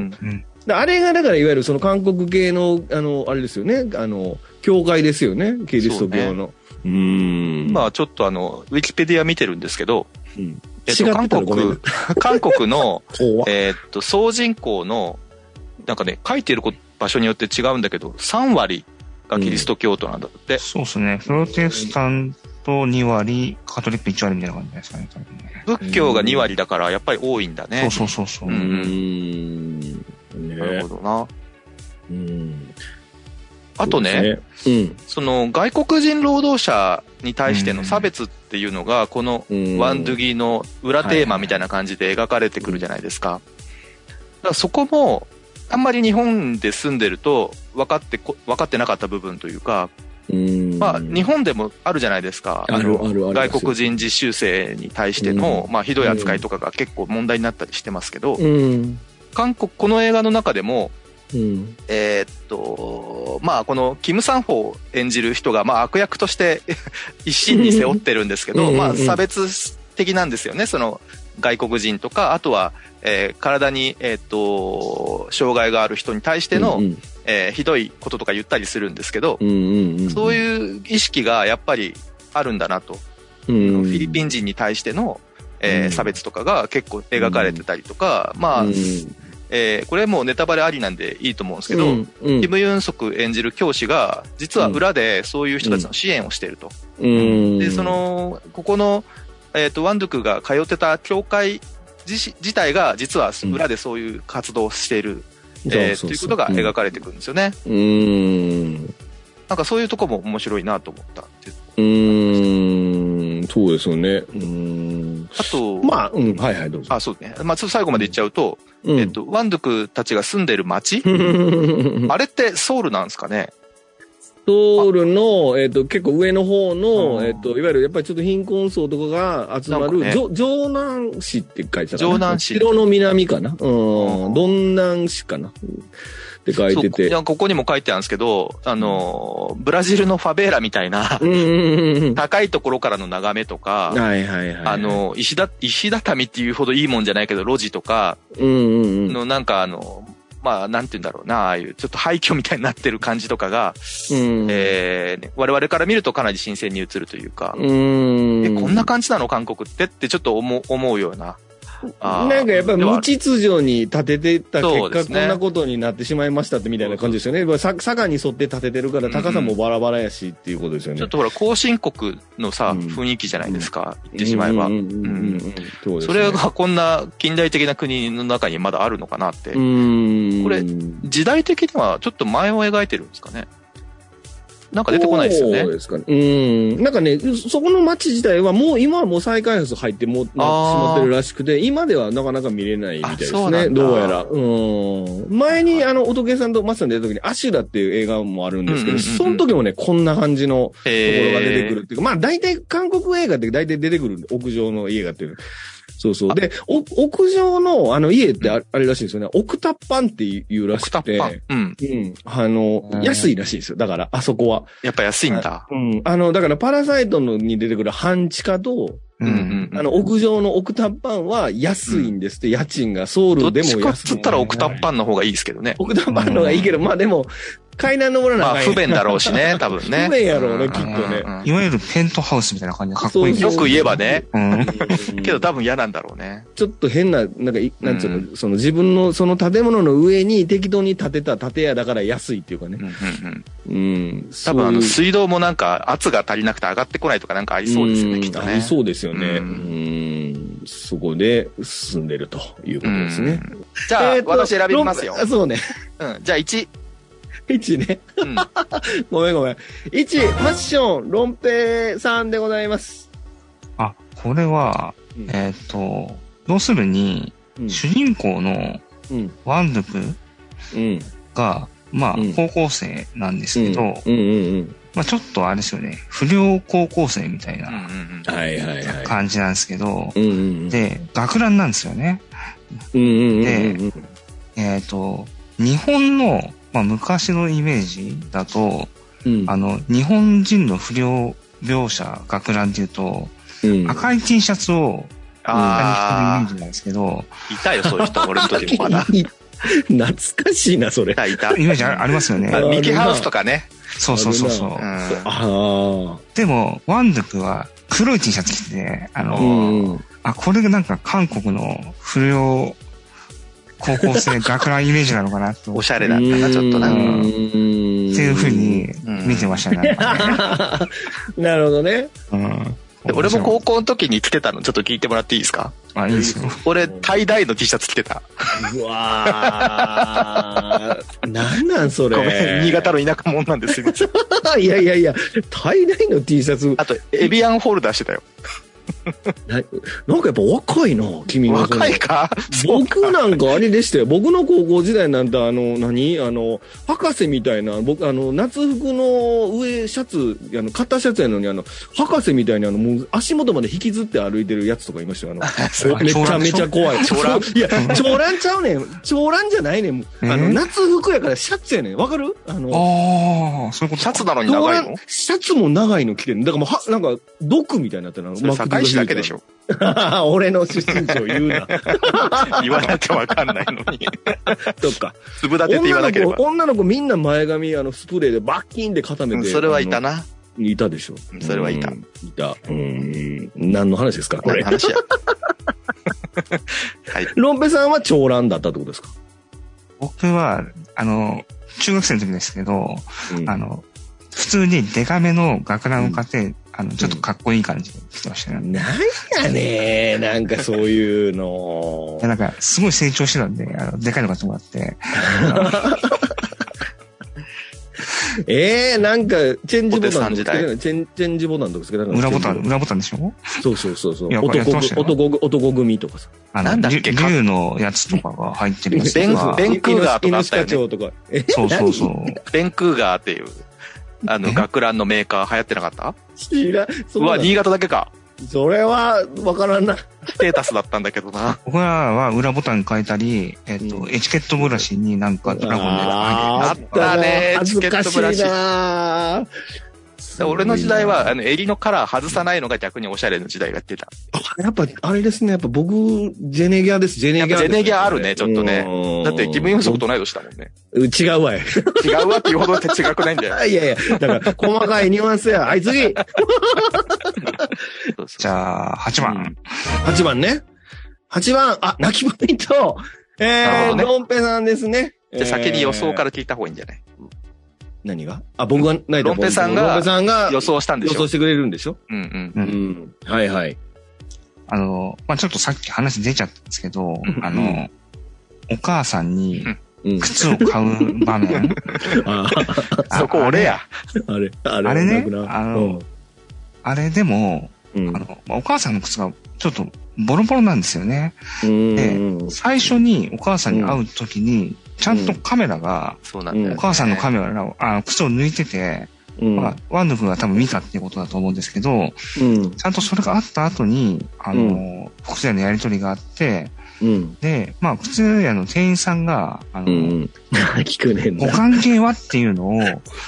あれがだからいわゆるその韓国系の、あの、あれですよね、あの、教会ですよね、キリスト教の。う,、ん。まあちょっとあの、ウィキペディア見てるんですけど、うん、えっと、韓国、韓国の、えーっと、総人口の、なんかね、書いてるこ場所によって違うんだけど、3割がキリスト教徒なんだって。そうですね。プロテスタント2割、カトリック1割みたいな感じですかね。仏教が2割だから、やっぱり多いんだね。そうそうそうそう。ううんなるほどな。うんあとね、うん。その外国人労働者に対しての差別っていうのが、このうんワンドゥギの裏テーマみたいな感じで描かれてくるじゃないですか。だからそこも、あんまり日本で住んでると分かってこ、分かってなかった部分というか、うん。まあ日本でもあるじゃないですか。あるあるある外国人実習生に対しての、まあひどい扱いとかが結構問題になったりしてますけど、うん。韓国、この映画の中でも、うん。えーっと、まあ、この、キム・サンホを演じる人が、まあ、悪役として 一心に背負ってるんですけど、うんうんうんまあ、差別的なんですよね、その、外国人とか、あとは、えー体に、えーっと、障害がある人に対しての、うんえーひどいこととか言ったりするんですけど、うんうんうん。そうういう意識がやっぱりあるんだなと。ん、フィリピン人に対しての、えーうん差別とかが結構描かれてたりとか、まあ、うんえーこれもうネタバレありなんでいいと思うんですけど、うんうんキム・ユンソク演じる教師が、実は裏でそういう人たちの支援をしていると。うんで、そ、の、ここの、えっ、と、ワンドゥクが通ってた教会自自体が、実は裏でそういう活動をしている、えーということが描かれてくるんですよね。うん。なんかそういうとこも面白いなと思った。うん。そうですよね。うん。あと、まあ、うん。はいはい、どうぞ。あ、そうね。まあ、ちょっと最後まで言っちゃうと、うんえっ、と、ワンドゥクたちが住んでる街、うんあれってソウルなんですかね？ソウルの、えっ、と、結構上の方の、うんえっ、と、いわゆるやっぱりちょっと貧困層とかが集まる、ね城南市って書いてたかな。城南市城の南かな？うん。うんどんなん市かな？って書いてて。やここにも書いてあるんですけど、あの、ブラジルのファベーラみたいな。高いところからの眺めとか、はいはいはい。あ、の、石だ、石畳っていうほどいいもんじゃないけど、路地とか。のなんかあの、まあ、なんて言うんだろうな、ああいうちょっと廃墟みたいになってる感じとかが、うん、えー我々から見るとかなり新鮮に映るというか、うん。え、こんな感じなの？韓国って？ってちょっと思う、思うような。なんかやっぱり無秩序に立ててた結果、こんなことになってしまいましたってみたいな感じですよね。坂に沿って立ててるから高さもバラバラやしっていうことですよね。ちょっとほら、後進国のさ、うん雰囲気じゃないですか、言ってしまえば。それがこんな近代的な国の中にまだあるのかなって。うん。これ時代的にはちょっと前を描いてるんですかね。なんか出てこないですよねそう。ですかね。うん。なんかね、そこの街自体はもう、今はもう再開発入ってもなってしまってるらしくて、今ではなかなか見れないみたいですね。どうやら。うん。前に、あの、乙さんとマスさん出た時に、アシュラっていう映画もあるんですけど、うんうんうんうんその時もね、こんな感じのところが出てくるえっていうか、まあ大体韓国映画って大体出てくるんで、屋上の家がっていう。そうそう。で、お屋上のあの家ってああれらしいんですよね。オクタッパンっていうらー、しくて。クタッパン？うん。うん。あのう、ん安いらしいですよ。だから、あそこは。やっぱ安いんだ。うん。あの、だから、パラサイトのに出てくる半地下と、うんうんうん。あの、屋上のオクタッパンは安いんですって、家賃がソウルでもどっちかっ安い。つったらオクタッパンの方がいいですけどね。オクタッパンの方がいいけど、まあでも、階段登らなまあ不便だろうしね、多分ね。不便やろうねんきっとねうんいわゆるペントハウスみたいな感じでかっこいい。そうよく言えばね。うん。うんけど多分嫌なんだろうね。ちょっと変な、なんかい、なんつうの、うその自分のその建物の上に適当に建てた建屋だから安いっていうかねうん。うんうん。うん。多分あの水道もなんか圧が足りなくて上がってこないとかなんかありそうですよね、んきっとね。ありそうですよね。ううんん。そこで住んでるということですね。うんじゃあ、えーと私選びますよそうね。うん。じゃあ1。1ね。うん。ごめんごめん。1、ファッション、ロンペイさんでございます。あ、これは、うんえっ、と、要するに、うん主人公のうん。ワンドゥクうん。が、まあうん、高校生なんですけど。まあちょっとあれですよね、不良高校生みたいなうんはいはいはい。感じなんですけど。で、学ランなんですよね。うんうんうんうん。えっ、と、日本の、まあ、昔のイメージだと、うんあの、日本人の不良描写、学ランっていうと、うん赤い T シャツを着てるイメあージなんですけど、あ、いたよ、そういう人。俺の時も まだ。懐かしいな、それい。た、いた。イメージありますよねミキハウスとかね。そうそうそうそうう。ん。ああ。でも、ワンドゥクは黒い T シャツ着てて、あうの、んうん。あ、これがなんか韓国の不良高校生学ランイメージなのかなと。おしゃれだったな、ちょっとな。ううんんっていう風に見てましたね。なるほどね。うんで俺も高校の時に着てたのちょっと聞いてもらっていいですか？あ、いいですよ。俺、タイダイの T シャツ着てた。うわー。なんなんそれ。ごめん、新潟の田舎者なんですよ。いやいやいや、大々の T シャツ、あと、エビアンホルダーしてたよ。ななんかやっぱ若いな、君の。若いか？僕なんかあれでしたよ。僕の高校時代なんて、あの、何？あの、博士みたいな、僕、あの、夏服の上シャツ、あの、肩シャツやのに、あの、博士みたいに、あの、もう足元まで引きずって歩いてるやつとかいましたよ。あの、めちゃめちゃ怖い。長蘭いや、長蘭ちゃうねん。長蘭じゃないねん。あの、え夏服やからシャツやねん。わかる？あの、ああ、そういうことシャツなのに長いのシャツも長いの着てる。だからもう、は、なんか、毒みたいになってるの。それ堺市だけでしょ。俺の出身地を言うな。言わなきゃわかんないのに。とか。粒立てて言わなければ女の。子、女の子みんな前髪、あの、スプレーでバッキンで固めて。うんそれはいたあな。の。いたでしょ。うんそれはいたうん。いた。うん。何の話ですかこれ。話や。はい。ロンペさんは長蘭だったってことですか？僕は、あの、中学生の時ですけど、うんあの、普通にデカめの学ランを買って、あの、ちょっとかっこいい感じで着てましたよ。なんやねなんかそういうの。で。なんか、すごい成長してたんで、あの、でかいの買ってもらって、ええなんか、チェンジボタンとかチェンチェンジボタンとかつけてない裏ボタン、裏ボタンでしょ？そうそうそうそう。男男男組とかさ。あの、なんだっけ？竜竜のやつとかが入ってるやつベンとか。ベンクーガーとかあったよね。そうそうそう。ベンクーガーっていう、あの、え？学ランのメーカー流行ってなかった？知らん。そうわ、な新潟だけか。それは、わからんな。ステータスだったんだけどな。僕らは裏ボタン変えたり、えっ、と、うん。エチケットブラシになんかドラゴンであ入ってあったね恥ずかしいな俺の時代は、あの、襟のカラー外さないのが逆におしゃれの時代が出た。やっぱ、あれですね。やっぱ僕、ジェネギャです。ジェネギャです、やっぱジェネギャあるねちょっとねうんだって、キム・ユンソクと同い年だもんね。違うわい。違うわっていうほどって違くないんだよ。い？やいや、だから、細かいニュアンスや。はい、次じゃあ、8番。!8 番ね。8番、あ、泣きポイント。えー、ねドンペさんですね。じゃあ先に予想からら。聞いた方がいいんじゃない？何が？あ、僕が泣いたロンペさんがロンペさんが予想したんでしょ？予想してくれるんでしょ？うんう。うんん。はいはい。あの、まあ、ちょっとさっき話出ちゃったんですけど、うんあの、お母さんにうん。靴を買う場面。そこ俺や。あれ、あれ、あれね？あのあれでも、うん。あの、まあお母さんの靴がちょっとボロボロなんですよね。うん。でうん最初にお母さんに会う時に、ちゃんとカメラが、そうなん。お母さんのカメラが、あ靴を抜いてて、うん。まあ、ワンド君が多分見たっていうことだと思うんですけど、うん。ちゃんとそれがあった後に、あの、靴屋のやりとりがあって、うん。で、まあ、靴屋の店員さんが、あの、うん。聞くねんごな。関係はっていうのを、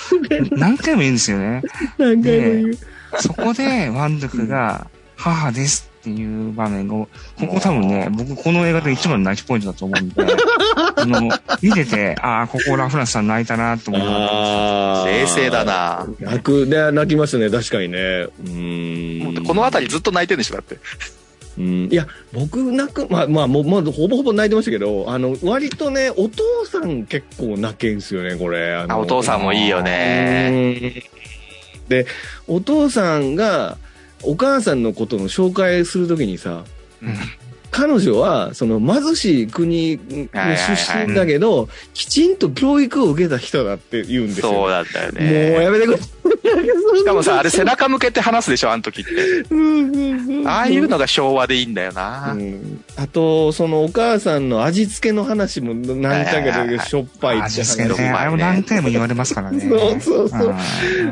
何回も言うんですよね。何回も言う。そこで、ワンドクが、母ですっていう場面を、ここ多分ね、僕この映画で一番の泣きポイントだと思うんで、あの、見てて、ああ、ここラフランスさん泣いたなと思う。あ冷静だ。な泣く、で、泣きますね、確かにね。うーん。この辺りずっと泣いてるんでしょだって。うん。いや、僕泣く、まあまあ、もう、まあ、ほぼほぼ泣いてましたけど、あの、割とね、お父さん結構泣けんすよね、これ。あのあ、お父さんもいいよね。うんで、お父さんが、お母さんのことの紹介するときにさ、うん彼女は、その貧しい国の出身だけど、きちんと教育を受けた人だって言うんですよ。そうだったよもうね。やめてくれ。しかもさ、あれ背中向けて話すでしょあの時って。ああいうのが昭和でいいんだよな。うんあと、そのお母さんの味付けの話も何回かでしょっぱいって味話。付けね。あれも何回も言われますからね。そうそうそう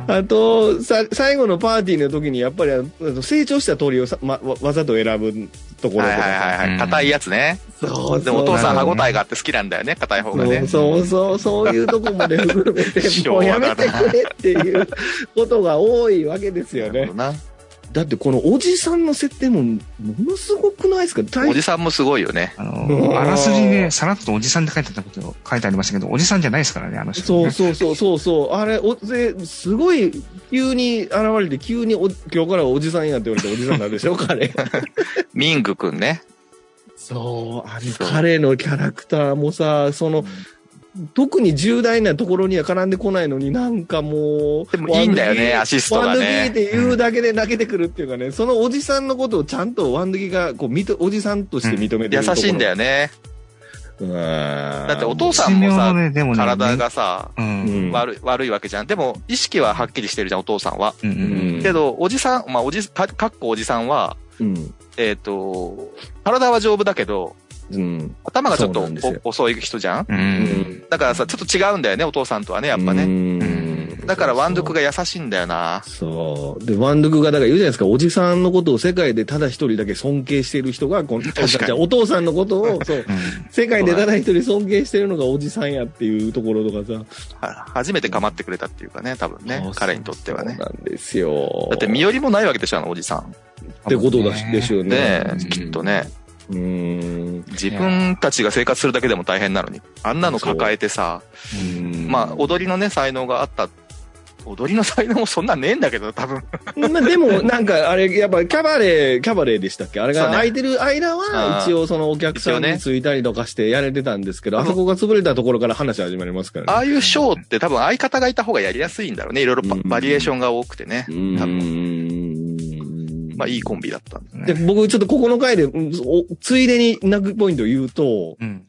ああと、さ、最後のパーティーの時にやっぱりあの成長した鳥をさ、ま、わわざと選ぶところはいはいはいはい。硬いやつね。そうでもお父さん歯応えがあって好きなんだよね。硬い方がね。そうそうそう、いうとこまで含めて、昭もうやめてくれっていうことが多いわけですよねなるほど。なだってこのおじさんの設定もものすごくないですか？大おじさんもすごいよね。あうんの、あらすじでさらっとおじさんって書いてあったこと書いてありましたけど、おじさんじゃないですからね、あの人、そうね。そうそうそうそう。あれ、お、で、すごい、急に現れて、急にお、今日からおじさんやって言われておじさんになるでしょ、彼。ミングくんね。そう、あれ、そう彼のキャラクターもさ、その、特に重大なところには絡んでこないのになんかもう。でもいいんだよね、アシストがワンドギーっね。て言うだけで泣けてくるっていうかね、そのおじさんのことをちゃんとワンドギがこう認おじさんとして認めて優るところ。しいんだよ。よね。だだってお父さんもさ、ね、ね、体がさ、う。うんん。悪い、悪いわけじゃん。でも、意識ははっきりしてるじゃん、お父さんは。うんうんけど、おじさん、まあ、おじ、か、かっこおじさんは、うん。えっ、と、体は丈夫だけど、うん。頭がちょっと遅い人じゃん？うん。うん。だからさ、ちょっと違うんだよね、お父さんとはね、やっぱね。ねだからワンドゥクが優しいんだよな。そう。で、ワンドゥクがだから言うじゃないですか、おじさんのことを世界でただ一人だけ尊敬している人が、このお父さんのことを、そう、うん世界でただ一人尊敬してるのがおじさんやっていうところとかさ。は初めて構ってくれたっていうかね、多分ね、彼にとってはねそう。なんですよ。だって身寄りもないわけでしょ、あのおじさん。ってことだし、でしょうね。ねうんきっとね。うーん。自分たちが生活するだけでも大変なのに、あんなの抱えてさ、まあ、踊りのね、才能があった。踊りの才能もそんなんねえんだけど、多分。まあでも、なんか、あれ、やっぱ、キャバレー、キャバレーでしたっけ？あれが空いてる間は、一応そのお客さんについたりとかしてやれてたんですけど、あそこが潰れたところから話始まりますからね。ああいうショーって多分相方がいた方がやりやすいんだろうね。いろいろバリエーションが多くてね。う多分。まあいいコンビだったんだね。で、僕ちょっとここの回で、ついでに泣くポイントを言うと、うん。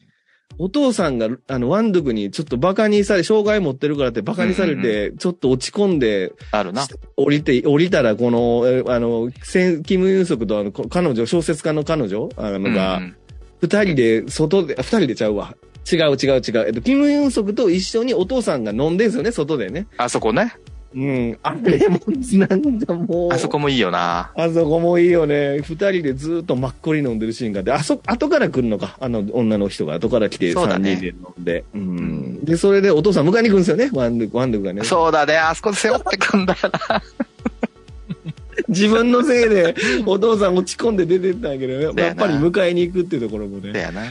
お父さんが、あの、ワンドゥクにちょっとバカにされ、障害持ってるからってバカにされて、ちょっと落ち込んで、あるな。降りて、降りたら、この、えあの、キム・ユンソクとあの、こ彼女、小説家の彼女あのが、うん二人で、外で、あ二人でちゃうわ。違う違う違う。えっと、キム・ユンソクと一緒にお父さんが飲んでんすよね、外でね。あそこね。うん。あれも、なんだもう。あそこもいいよな。あそこもいいよね。二人でずっとマッコリ飲んでるシーンがあって、あそ、後から来るのか。あの、女の人が後から来てそうだね三人で飲んで。うん。で、それでお父さん迎えに来るんですよね。ワンドワンドがね。そうだね。あそこで背負ってくんだよな。自分のせいでお父さん落ち込んで出てったんやけど、やだよなっぱり迎えに行くっていうところもね。だよな。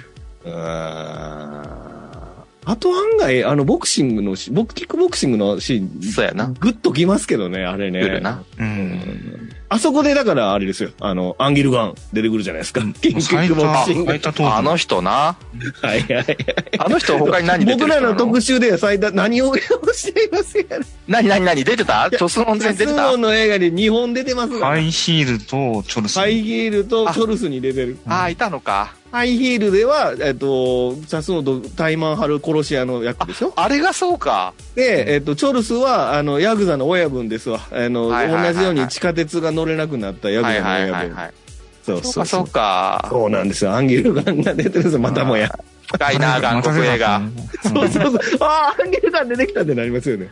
あと案外、あの、ボクシングのし、ボクキックボクシングのシーン、そうやな。グッときますけどね、あれね。来るな。うん。あそこでだからあれですよ。あの、アンギルガン出てくるじゃないですか。キックボクシング。あの人な。はいはいはい。あの人他に何出てる僕らの特集では最多、何をしていますやろ。何何何？出てた？チョスモン全然出てた？スノーの映画で2本出てますハイヒールとチョルス。ハイヒールとチョルスに出てる。ああ、いたのか。ハイヒールでは、えっと、サスノとタイマンハル殺し屋の役でしょ？あれがそうか。で、えっと、チョルスは、あの、ヤクザの親分ですわ。あの、はいはいはいはい同じように地下鉄が乗れなくなったヤクはいザの親分。はいはいはい。そうそうかそうか。そうなんですよ。アンギルガンが出てるんですよ、またもや。深いな、韓国映画。そうそうそう。ああ、アンギルガン出てきたってなりますよね。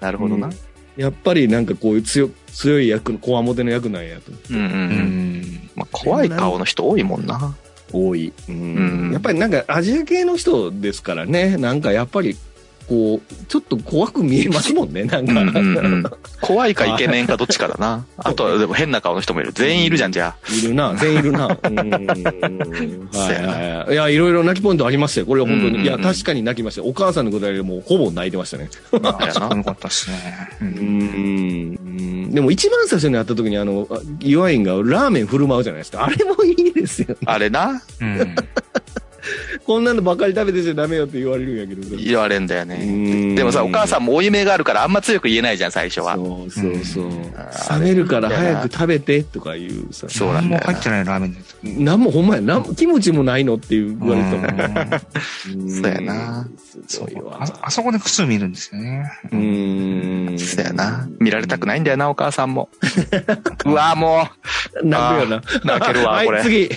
なるほどな。やっぱりなんかこういう強、強い役の、こわもての役なんやと。うんうんう。うんん。まあ、怖い顔の人多いもんな。多い。うん。うん。やっぱりなんかアジア系の人ですからね、なんかやっぱり、こう、ちょっと怖く見えますもんね、なんか。うんうんうん怖いかイケメンかどっちかだな。あとはでも変な顔の人もいる。全員いるじゃん、じゃいるな、全員いるな。うん。はいはいはい。いや、いろいろ泣きポイントありましたよ。これは本当に。うんうんうんいや、確かに泣きました。お母さんのくだりでもうほぼ泣いてましたね。あ。やな。よかったっすね。う うんん。でも一番最初に会った時にあの、ユワインがラーメン振る舞うじゃないですか。あれもいいですよ。あれな。うん。こんなのばっかり食べてちゃダメよって言われるんやけどさ。言われんだよね。うんでもさ、お母さんも負い目があるからあんま強く言えないじゃん、最初は。そうそうそう。うん冷めるから早く食べてとか言うさ。そうなんだよな何も入ってないラーメンで。なんもほんまや、なんもキムチもないのっていう言われてたもんそうやな。すごいわ。ああそこで靴見るんですよね。うーん。そうやな。見られたくないんだよな、お母さんも。うわも 泣くよな。う、泣けるわ、これ。はい、次。うん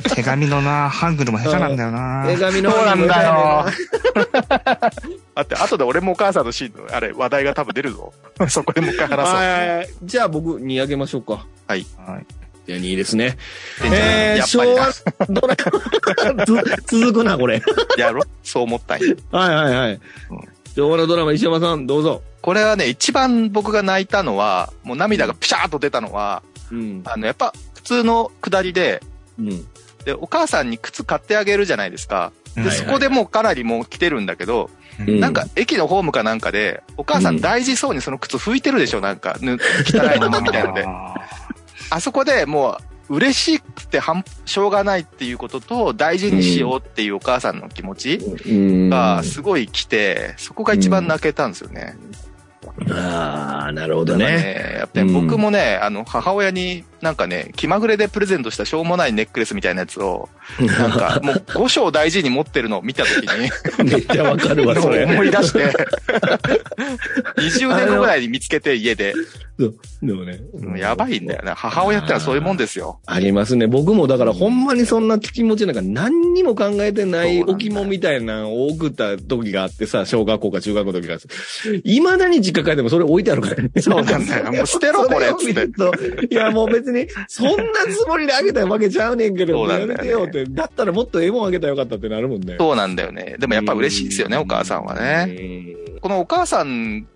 手紙のな、ハングルも下手なんだよな。手紙のそうなんだよ。だって、後で俺もお母さんのシーンの、あれ、話題が多分出るぞ。そこでもう一回話そう。はいじゃあ僕2あげましょうか。はい。じゃあ2ですね。えー、昭和ドラつ 続くな、これ。なやろそう思ったんや。はいはいはい。昭和のドラマ、石山さん、どうぞ。これはね、一番僕が泣いたのは、もう涙がピシャーっと出たのは、うん。あの、やっぱ、普通の下りで、うん。で、お母さんに靴買ってあげるじゃないですか。で、はいそこでもうかなりもう来てるんだけど、うんなんか駅のホームかなんかで、お母さん大事そうにその靴拭いてるでしょ？なんか、ぬ汚いのみたいので。ああそこでもう、嬉しくてはん、しょうがないっていうことと、大事にしようっていうお母さんの気持ちうんがすごい来て、そこが一番泣けたんですよね。ああ、なるほどね。ね、やっぱり僕もね、あの、母親になんかね、気まぐれでプレゼントしたしょうもないネックレスみたいなやつを、なんかもう5章大事に持ってるのを見たときに、めっちゃわかるわ、それ。思い出して、20年後ぐらいに見つけて家で、でもね。うんやばいんだよね。母親ってのはそういうもんですよ。ありますね。僕もだからほんまにそんな気持ちなんか何にも考えてない置物みたいなのを送った時があってさ、小学校か中学校の時が。未だに実家帰ってもそれ置いてあるからね。そうなんだよ。もう捨てろ、これ、いや、もう別に、そんなつもりであげたわけちゃうねんけど、やめてよって。だったらもっとええもんあげたらよかったってなるもんね。そうなんだよね。でもやっぱ嬉しいですよね、お母さんはね。ね。このお母さん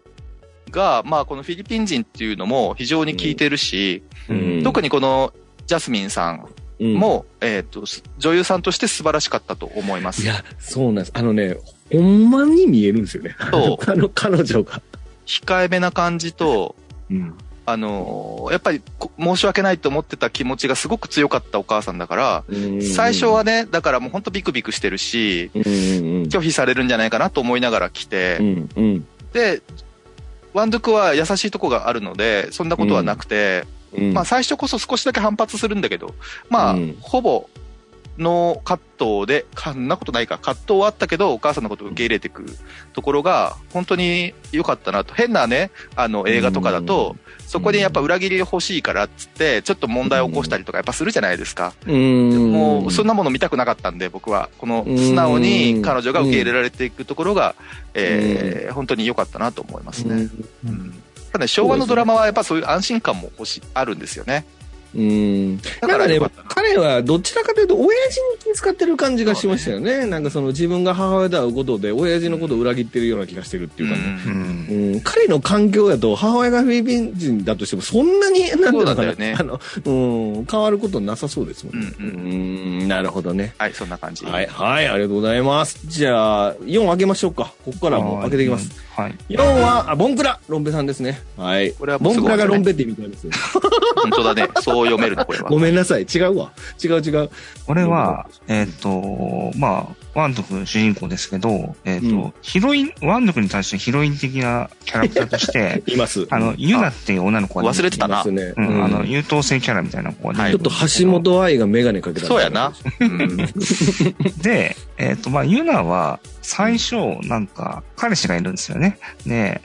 が、まあこのフィリピン人っていうのも非常に効いてるし、うん特にこのジャスミンさんうんも、えっ、と、女優さんとして素晴らしかったと思います。いや、そうなんです。あのね、ほんまに見えるんですよね。そう あの、彼女が。控えめな感じと、うん。あのーやっぱりこ申し訳ないと思ってた気持ちがすごく強かったお母さんだから、最初はね、だからもうほんとビクビクしてるし、拒否されるんじゃないかなと思いながら来て、で、ワンドゥクは優しいとこがあるので、そんなことはなくて、うん。まあ最初こそ少しだけ反発するんだけど、まあ、うん。ほぼ、の葛藤で、かんなことないか、葛藤はあったけど、お母さんのことを受け入れていくところが、本当に良かったなと。変なね、あの、映画とかだと、そこにやっぱ裏切り欲しいからっつって、ちょっと問題を起こしたりとかやっぱするじゃないですか。うん、もう、そんなもの見たくなかったんで、僕は。この、素直に彼女が受け入れられていくところが、えー本当に良かったなと思いますね。うんただね、昭和のドラマはやっぱそういう安心感も欲し、あるんですよね。うん。だだからね彼はどちらかというと、親父に気遣ってる感じがしましたよね。なんかその自分が母親で会うことで、親父のことを裏切ってるような気がしてるっていうかね。ううんんうん、彼の環境やと、母親がフィリピン人だとしても、そんなに、なんていうねあの、うん、変わることなさそうですもんね。うんうんうん、なるほどね。はい、そんな感じ。はい、はい、ありがとうございます。じゃあ、4開けましょうか。ここからもう開けていきます。。はい。4は、あ、ボンクラ、ロンペさんですね。はい。これはボンクラがロンペって意味なんですよ。本当だね。そう読めるの、これは。ごめんなさい。違うわ。違う違う。これは、えっ、と、まあ、ワンドク主人公ですけど、えっ、と、うんヒロイン、ワンドクに対してヒロイン的なキャラクターとして、います。あの、ユナっていう女の子が、忘れてたな。うん、あの、うん優等生キャラみたいな子がはいちょっと橋本愛がメガネかけた。そうやな。。うん で、えっ、と、まあ、ユナは、最初、なんか、彼氏がいるんですよね。で、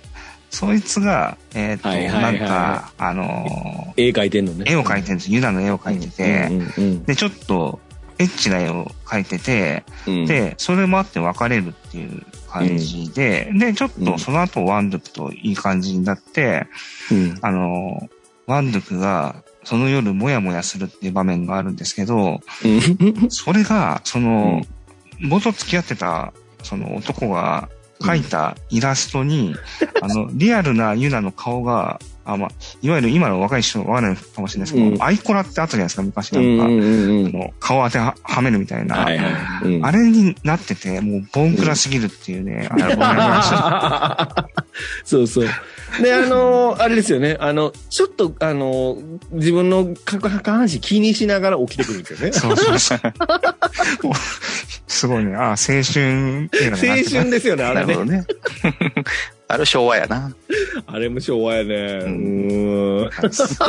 そいつが、えっ、と、はいはいはないんか、あのー絵描いてんのね。絵を描いてるんです。ユナの絵を描いてて、うんうんで、ちょっと、エッチな絵を描いてて、うん、で、それもあって別れるっていう感じで、で、ちょっとその後ワンドゥクといい感じになって、うん、あの、ワンドゥクがその夜もやもやするっていう場面があるんですけど、うん。それが、その、元付き合ってた、その男が描いたイラストに、あの、リアルなユナの顔が、あ、まあ、いわゆる今の若い人はわからないかもしれないですけど、うんアイコラってあったじゃないですか、昔うなんんか。うんうんあの顔当てははめるみたいな。はいはい。うんあれになってて、もうボンクラすぎるっていうね、あれはごめんなさそうそう。で、あのーあれですよね。あの、ちょっと、あのー自分の下下半身気にしながら起きてくるんですよねい。。そうそうそう。すごいね。ああ、青春青春ですよね、あれね。なるほどね。あれ昭和やな。あれも昭和やね。ううんーん。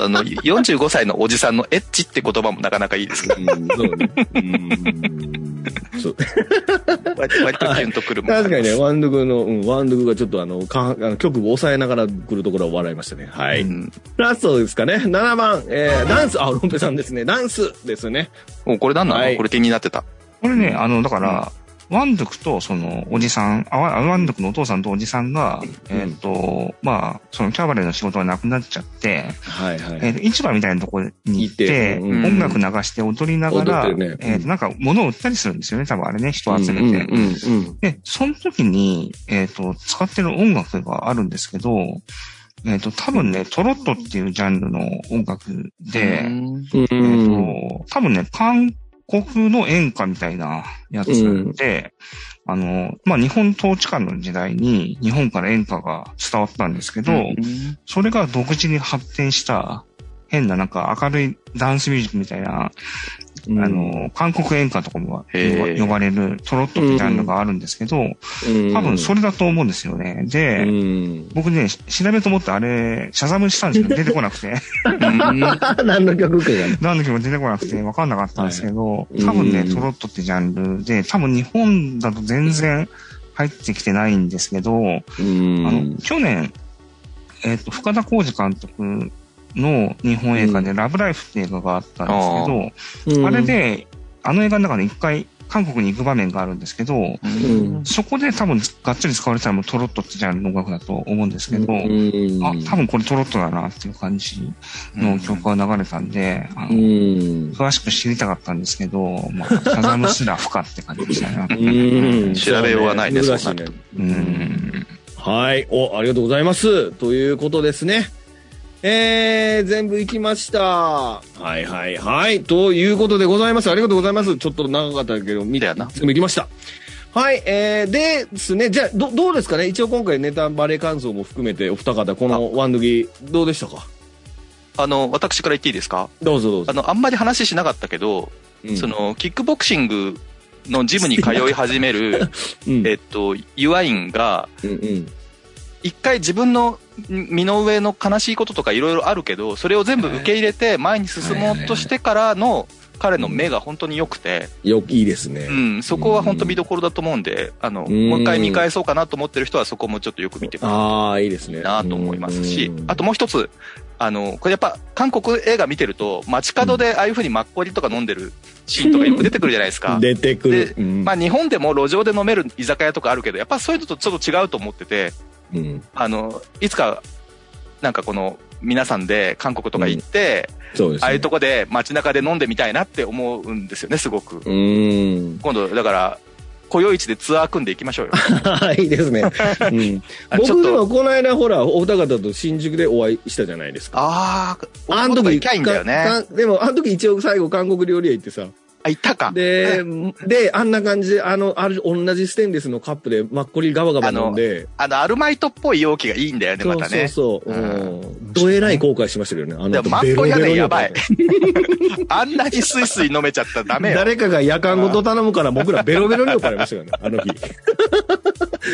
あの、45歳のおじさんのエッチって言葉もなかなかいいですけど、うんそうね。うんそう割割とキュンとくるもん確かにね、ワンドゥクの、うん、ワンドゥクがちょっとあの、かあの曲を抑えながら来るところは笑いましたね。はい。うんラストですかね。7番、えー、ダンス、あ、ロンペさんですね。ダンスですね。もうこれなんなの、はいこれ気になってた。これね、あの、だから、ワンドゥクとそのおじさん、あワワンドゥクのお父さんとおじさんが、えっ、と、まあ、そのキャバレーの仕事がなくなっちゃって、はいはい。えーと市場みたいなところに行って、うん音楽流して踊りながら、ねえーとなんか物を売ったりするんですよね、多分あれね、人を集めて。で、その時に、えっ、と、使ってる音楽があるんですけど、えっ、と、多分ね、トロットっていうジャンルの音楽で、うんうん。えっ、と、多分ね、韓国の演歌みたいなやつで、あの、まあ、日本統治下の時代に日本から演歌が伝わったんですけど、それが独自に発展した変ななんか明るいダンスミュージックみたいな、あの、韓国演歌とかも呼ばれるトロットってジャンルがあるんですけど、多分それだと思うんですよね。で、うん。僕ね、し調べようと思ってあれ、シャザムしたんですけど出てこなくて、何の曲か。何の曲も出てこなくて分かんなかったんですけど、い多分ね、うんトロットってジャンルで、多分日本だと全然入ってきてないんですけど、うん。あの、去年、えっ、と、深田浩二監督の日本映画でラブライフって映画があったんですけど、うんあれ、で、あの映画の中で一回韓国に行く場面があるんですけど、うん。そこで多分がっつり使われてたのもトロットってジャンルの音楽だと思うんですけど、うんあ、多分これトロットだなっていう感じの曲が流れたんで、あうのん。詳しく知りたかったんですけど、まあ、サザムすら不可って感じでしたね。うん調べようがないね難しいね。うん。はい。お、ありがとうございます。ということですね。えー、全部行きました。はいはいはい。ということでございます。ありがとうございます。ちょっと長かったけど、見だよな全部行きました。はい、えー、でですね、じゃあ、ど、どうですかね？一応今回ネタバレ感想も含めてお二方、このワンドギ、どうでしたか？あの、私から言っていいですか？どうぞどうぞ。あの、あんまり話しなかったけど、うんそ、の、キックボクシングのジムに通い始める、うん、えっと、ユアインが、うんうん。一回自分の身の上の悲しいこととかいろいろあるけど、それを全部受け入れて前に進もうとしてからの彼の目が本当に良くて、よ、いいですね。うん、そこは本当見どころだと思うんで、あの、うん。もう一回見返そうかなと思ってる人はそこもちょっとよく見てくれああ、いいですね。なと思いますしうん、あともう一つ、あの、これやっぱ韓国映画見てると、街角でああいう風にマッコリとか飲んでるシーンとかよく出てくるじゃないですか。出てくる。でうん。まあ日本でも路上で飲める居酒屋とかあるけど、やっぱそういうのとちょっと違うと思ってて、うんあの、いつか、なんかこの、皆さんで韓国とか行って、そうですね。ああいうとこで街中で飲んでみたいなって思うんですよね、すごく。うん。今度、だから、雇用市でツアー組んでいきましょうよ。いいですね。うん、僕でもこの間ほら、お二方と新宿でお会いしたじゃないですか。ああ、あの時の行きゃいいんだよね。でも、あの時一応最後韓国料理屋行ってさ。あ、行ったか。で、で、あんな感じで、あの、ある、同じステンレスのカップでマッコリガバガバ飲んで。あの、アルマイトっぽい容器がいいんだよね、またね。そうそうそう。ううん。どえらい後悔しましたけどね。あでのもマッコリはねやばい あんなにスイスイ飲めちゃったらダメよ。誰かが夜間ごと頼むから僕らベロベロに酔っ払いましたよね、あの日。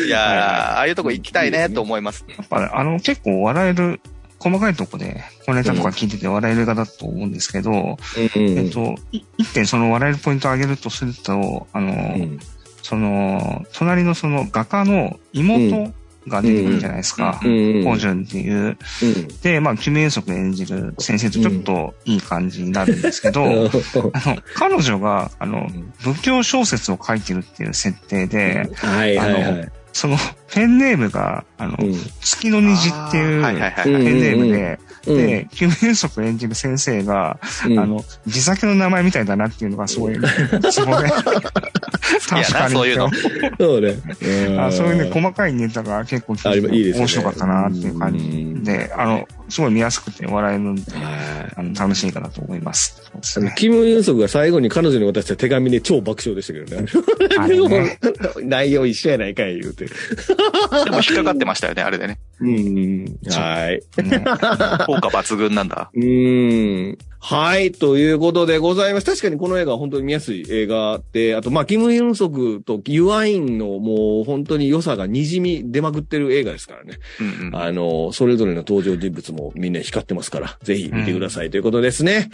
いやー、ああいうとこ行きたいねと思います。やっぱあの結構笑える、細かいとこで、このネタとか聞いてて笑える映画だと思うんですけど、うん。えっと、い一点その笑えるポイントを挙げるとすると、あの、うん。その、隣のその画家の妹が出てくるじゃないですか。うん。コウジュンっていう。うん。で、まあ、キム・エンソク演じる先生とちょっといい感じになるんですけど、あの、彼女が、あの、仏教小説を書いてるっていう設定で、はいはいはい。その、ペンネームが、あの、うん。月の虹っていうペンネームで、うんで、キム・エンソク演じる先生が、うん。あの、地酒の名前みたいだなっていうのがすごい、すご い。好きやな、そういうの。そうね。あそういうね、細かいネタが結構面白かったなっていう感うん。じで、あの、すごい見やすくて笑えるんで、はいあの楽しいかなと思います。すねキム・ユンソクが最後に彼女に渡した手紙で超爆笑でしたけどね。あれね 内容一緒やないかい言うて。でも引っかかってましたよね、あれでね。うん。はい。ね効果抜群なんだ。うん。はい。ということでございます。確かにこの映画は本当に見やすい映画で、あと、まあ、キム・ユンソクとユアインのもう本当に良さが滲み出まくってる映画ですからね。うんうん。あの、それぞれの登場人物もみんな光ってますから、ぜひ見てくださいということですね。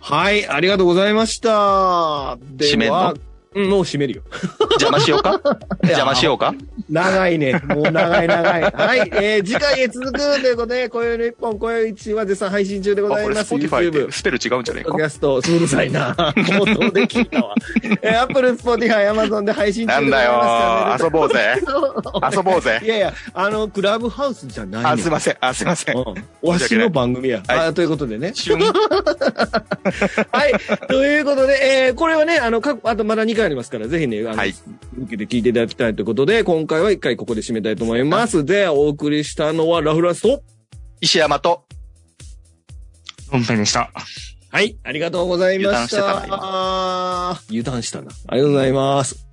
はい、ありがとうございました。ではうん、もう締めるよ。邪魔しようか？邪魔しようか？長いね。もう長い長い。はい、えー、次回へ続くということで、今宵の一本、今宵一は絶賛配信中でございます。Spotify っ YouTube てスペル違うんじゃないか？キャスト、うるさいな。冒頭で聞いたわ。えー、Apple、Spotify、Amazon で配信中なんだでございます。よ遊ぼうぜ。遊ぼういぜ。やいや、あの、クラブハウスじゃないのあ、すいません。あ、すいません。うんわしの番組や。はいあということでね。旬。はい。ということで、えー、これはね、あの、各、あとまだ2回ありますから、ぜひね、あの、はい受けて聞いていただきたいということで、今回は1回ここで締めたいと思います。で、お送りしたのはラフランスと、石山と、本編でした。はい、ありがとうございました。油断してたな油断したな。ありがとうございます。